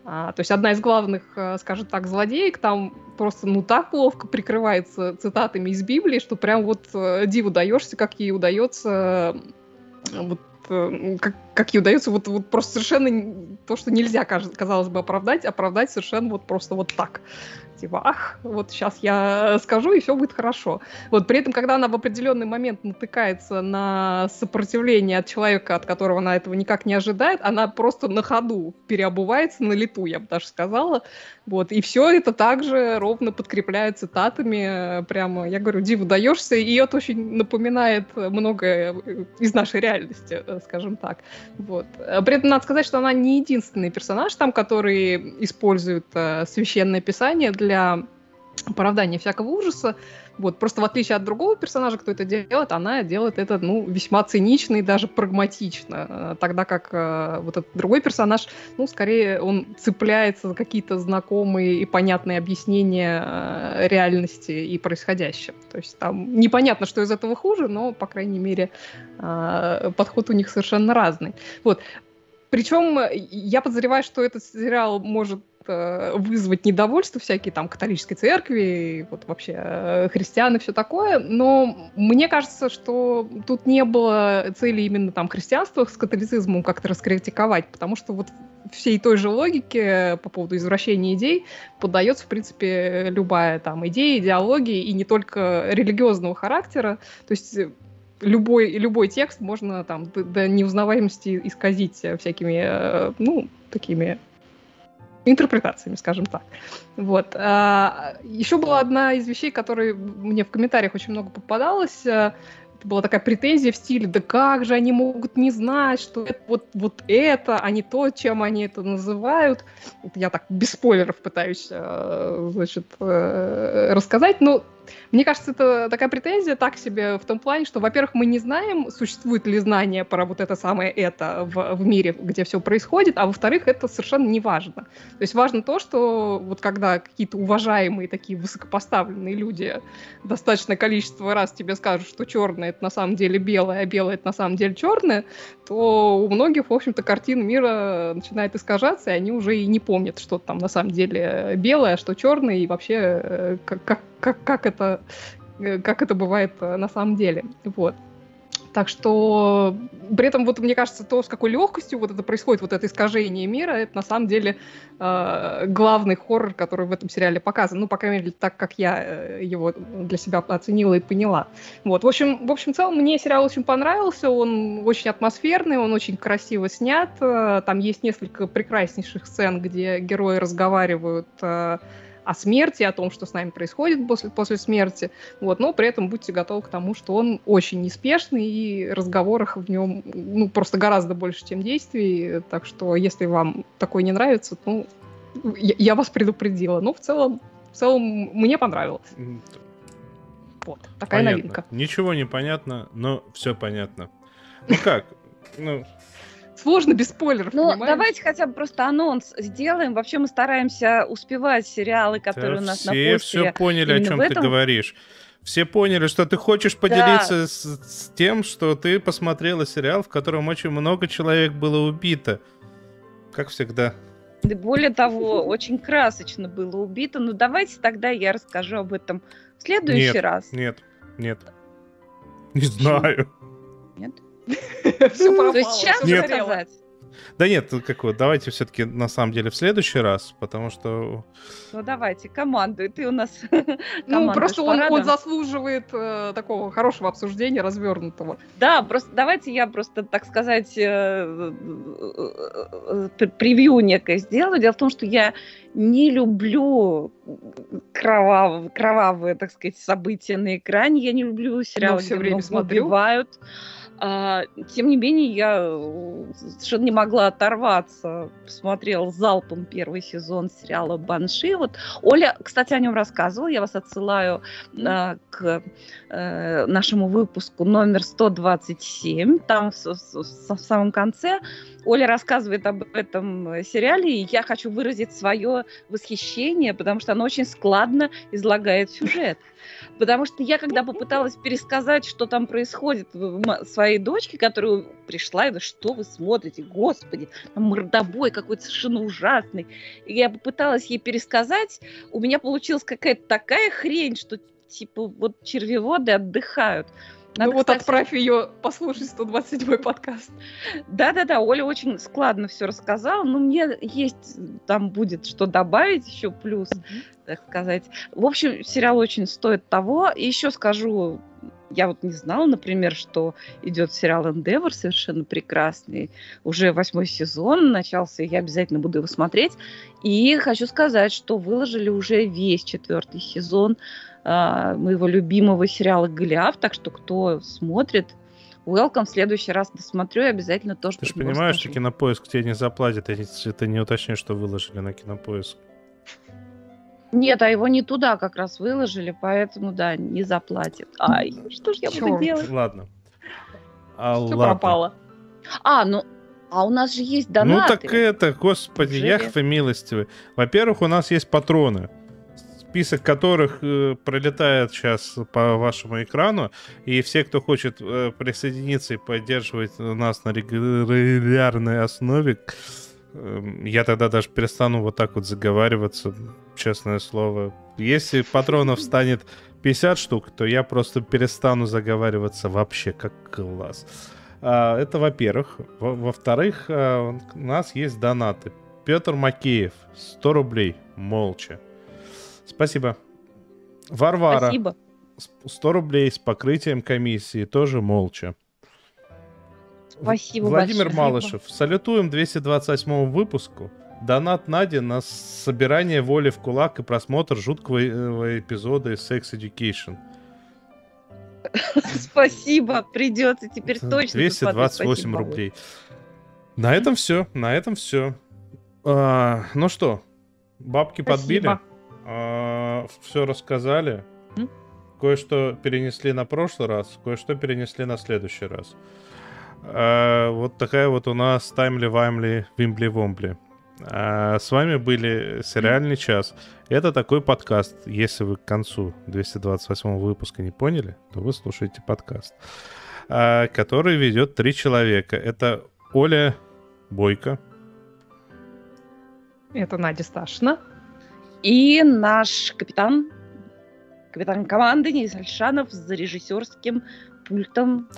А, то есть одна из главных, э, скажем так, злодеек там просто ну так ловко прикрывается цитатами из Библии, что прям вот э, диву даешься, как ей удается вот как, как ей удается вот, вот просто совершенно то, что нельзя, казалось бы, оправдать, оправдать совершенно вот просто вот так типа, ах, вот сейчас я скажу, и все будет хорошо. Вот при этом, когда она в определенный момент натыкается на сопротивление от человека, от которого она этого никак не ожидает, она просто на ходу переобувается на лету, я бы даже сказала. Вот, и все это также ровно подкрепляет цитатами, прямо, я говорю, диву даешься, и это очень напоминает многое из нашей реальности, скажем так. Вот. При этом надо сказать, что она не единственный персонаж там, который использует э, священное писание для оправдания всякого ужаса. Вот, просто в отличие от другого персонажа, кто это делает, она делает это, ну, весьма цинично и даже прагматично. Э, тогда как э, вот этот другой персонаж, ну, скорее он цепляется за какие-то знакомые и понятные объяснения э, реальности и происходящего. То есть там непонятно, что из этого хуже, но, по крайней мере, э, подход у них совершенно разный. Вот. Причем я подозреваю, что этот сериал может э, вызвать недовольство всякие там католической церкви, вот вообще э, христиан и все такое, но мне кажется, что тут не было цели именно там христианства с католицизмом как-то раскритиковать, потому что вот всей той же логике по поводу извращения идей поддается, в принципе, любая там идея, идеология, и не только религиозного характера. То есть любой, любой текст можно там до, до неузнаваемости исказить всякими, э, ну, такими интерпретациями, скажем так. Вот. А, еще была одна из вещей, которые мне в комментариях очень много попадалось. Э, это была такая претензия в стиле, да как же они могут не знать, что это, вот, вот это, а не то, чем они это называют. Я так без спойлеров пытаюсь, э, значит, рассказать. Но мне кажется, это такая претензия так себе в том плане, что, во-первых, мы не знаем, существует ли знание про вот это самое это в, в мире, где все происходит, а во-вторых, это совершенно не важно. То есть важно то, что вот когда какие-то уважаемые такие высокопоставленные люди достаточное количество раз тебе скажут, что черное это на самом деле белое, а белое это на самом деле черное, то у многих, в общем-то, картина мира начинает искажаться, и они уже и не помнят, что там на самом деле белое, а что черное, и вообще э, как, как, как, как это э, как это бывает э, на самом деле. Вот. Так что при этом, вот мне кажется, то, с какой легкостью вот это происходит, вот это искажение мира, это на самом деле э, главный хоррор, который в этом сериале показан. Ну, по крайней мере, так, как я э, его для себя оценила и поняла. Вот. В общем, в общем, целом, мне сериал очень понравился, он очень атмосферный, он очень красиво снят, там есть несколько прекраснейших сцен, где герои разговаривают э, о смерти, о том, что с нами происходит после, после смерти. Вот, но при этом будьте готовы к тому, что он очень неспешный, и разговорах в нем ну, просто гораздо больше, чем действий. Так что, если вам такое не нравится, ну, я, я вас предупредила. Но в целом, в целом мне понравилось. Вот, такая понятно. новинка. Ничего не понятно, но все понятно. Ну как? Ну, сложно без спойлеров. Ну, понимаешь? давайте хотя бы просто анонс сделаем. Вообще мы стараемся успевать сериалы, которые да у нас все, на постере. все поняли, о чем ты говоришь. Все поняли, что ты хочешь поделиться с, с тем, что ты посмотрела сериал, в котором очень много человек было убито. Как всегда. Да более того, очень красочно было убито. Ну, давайте тогда я расскажу об этом в следующий Нет, раз. Нет, нет. Не знаю. Все есть сейчас Нет. рассказать? Да нет, ну как вот, давайте все-таки на самом деле в следующий раз, потому что Ну, давайте, командуй. Ты у нас Ну, просто он, он заслуживает э, такого хорошего обсуждения, развернутого. Да, просто давайте я просто, так сказать, э, э, э, превью некое сделаю. Дело в том, что я не люблю кровав- кровавые, так сказать, события на экране. Я не люблю сериалы, всё где время много смотрю. убивают. А, тем не менее, я э, совершенно не могла оторваться. Посмотрела залпом первый сезон сериала «Банши». Вот Оля, кстати, о нем рассказывала. Я вас отсылаю а, к э, нашему выпуску номер 127. Там в, с- в самом конце Оля рассказывает об этом э, сериале, и я хочу выразить свое восхищение, потому что оно очень складно излагает сюжет. Потому что я, когда попыталась пересказать, что там происходит своей дочке, которая пришла, и говорит, что вы смотрите, господи, там мордобой какой-то совершенно ужасный. И я попыталась ей пересказать, у меня получилась какая-то такая хрень, что типа вот червеводы отдыхают. Надо, ну вот кстати, отправь ее послушать 127 подкаст. да-да-да, Оля очень складно все рассказала, но мне есть, там будет что добавить еще плюс, так сказать. В общем, сериал очень стоит того. И еще скажу, я вот не знала, например, что идет сериал Endeavor совершенно прекрасный. Уже восьмой сезон начался, я обязательно буду его смотреть. И хочу сказать, что выложили уже весь четвертый сезон а, моего любимого сериала «Голиаф», так что кто смотрит, welcome, в следующий раз досмотрю и обязательно тоже ты же понимаешь, что скажу. кинопоиск тебе не заплатит, если ты не уточнишь, что выложили на кинопоиск. Нет, а его не туда как раз выложили, поэтому, да, не заплатит. Ай, что ж я буду Чёрт. делать? Ладно. А, Все ладно. пропало. А, ну, а у нас же есть Ну донаты. так это, господи, Неужели? Яхв и милостивый. Во-первых, у нас есть патроны, список которых э, пролетает сейчас по вашему экрану. И все, кто хочет э, присоединиться и поддерживать нас на регулярной основе, э, я тогда даже перестану вот так вот заговариваться, честное слово. Если патронов станет 50 штук, то я просто перестану заговариваться вообще как класс. А, Это во-первых. Во- Во-вторых, а, у нас есть донаты. Петр Макеев, 100 рублей, молча. Спасибо. Варвара, Спасибо. с- 100 рублей с покрытием комиссии, тоже молча. Спасибо Владимир большое. Малышев, салютуем 228 выпуску. Донат Наде на собирание воли в кулак и просмотр жуткого э, эпизода из Sex Education. Спасибо, придется теперь точно. 228 посмотреть. Спасибо, рублей. На этом все, на этом все. ну что, бабки Спасибо. подбили, все рассказали. Кое-что перенесли на прошлый раз, кое-что перенесли на следующий раз. А, вот такая вот у нас таймли-ваймли, вимбли-вомбли. А, с вами были «Сериальный час». Это такой подкаст. Если вы к концу 228 выпуска не поняли, то вы слушаете подкаст, а, который ведет три человека. Это Оля Бойко, Это Надя Сташина. И наш капитан, капитан команды Денис Альшанов за режиссерским пультом.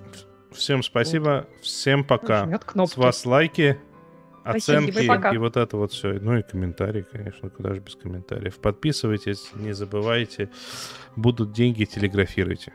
Всем спасибо, всем пока. С вас лайки, Спасибо, оценки пока. и вот это вот все. Ну и комментарии, конечно, куда же без комментариев. Подписывайтесь, не забывайте. Будут деньги, телеграфируйте.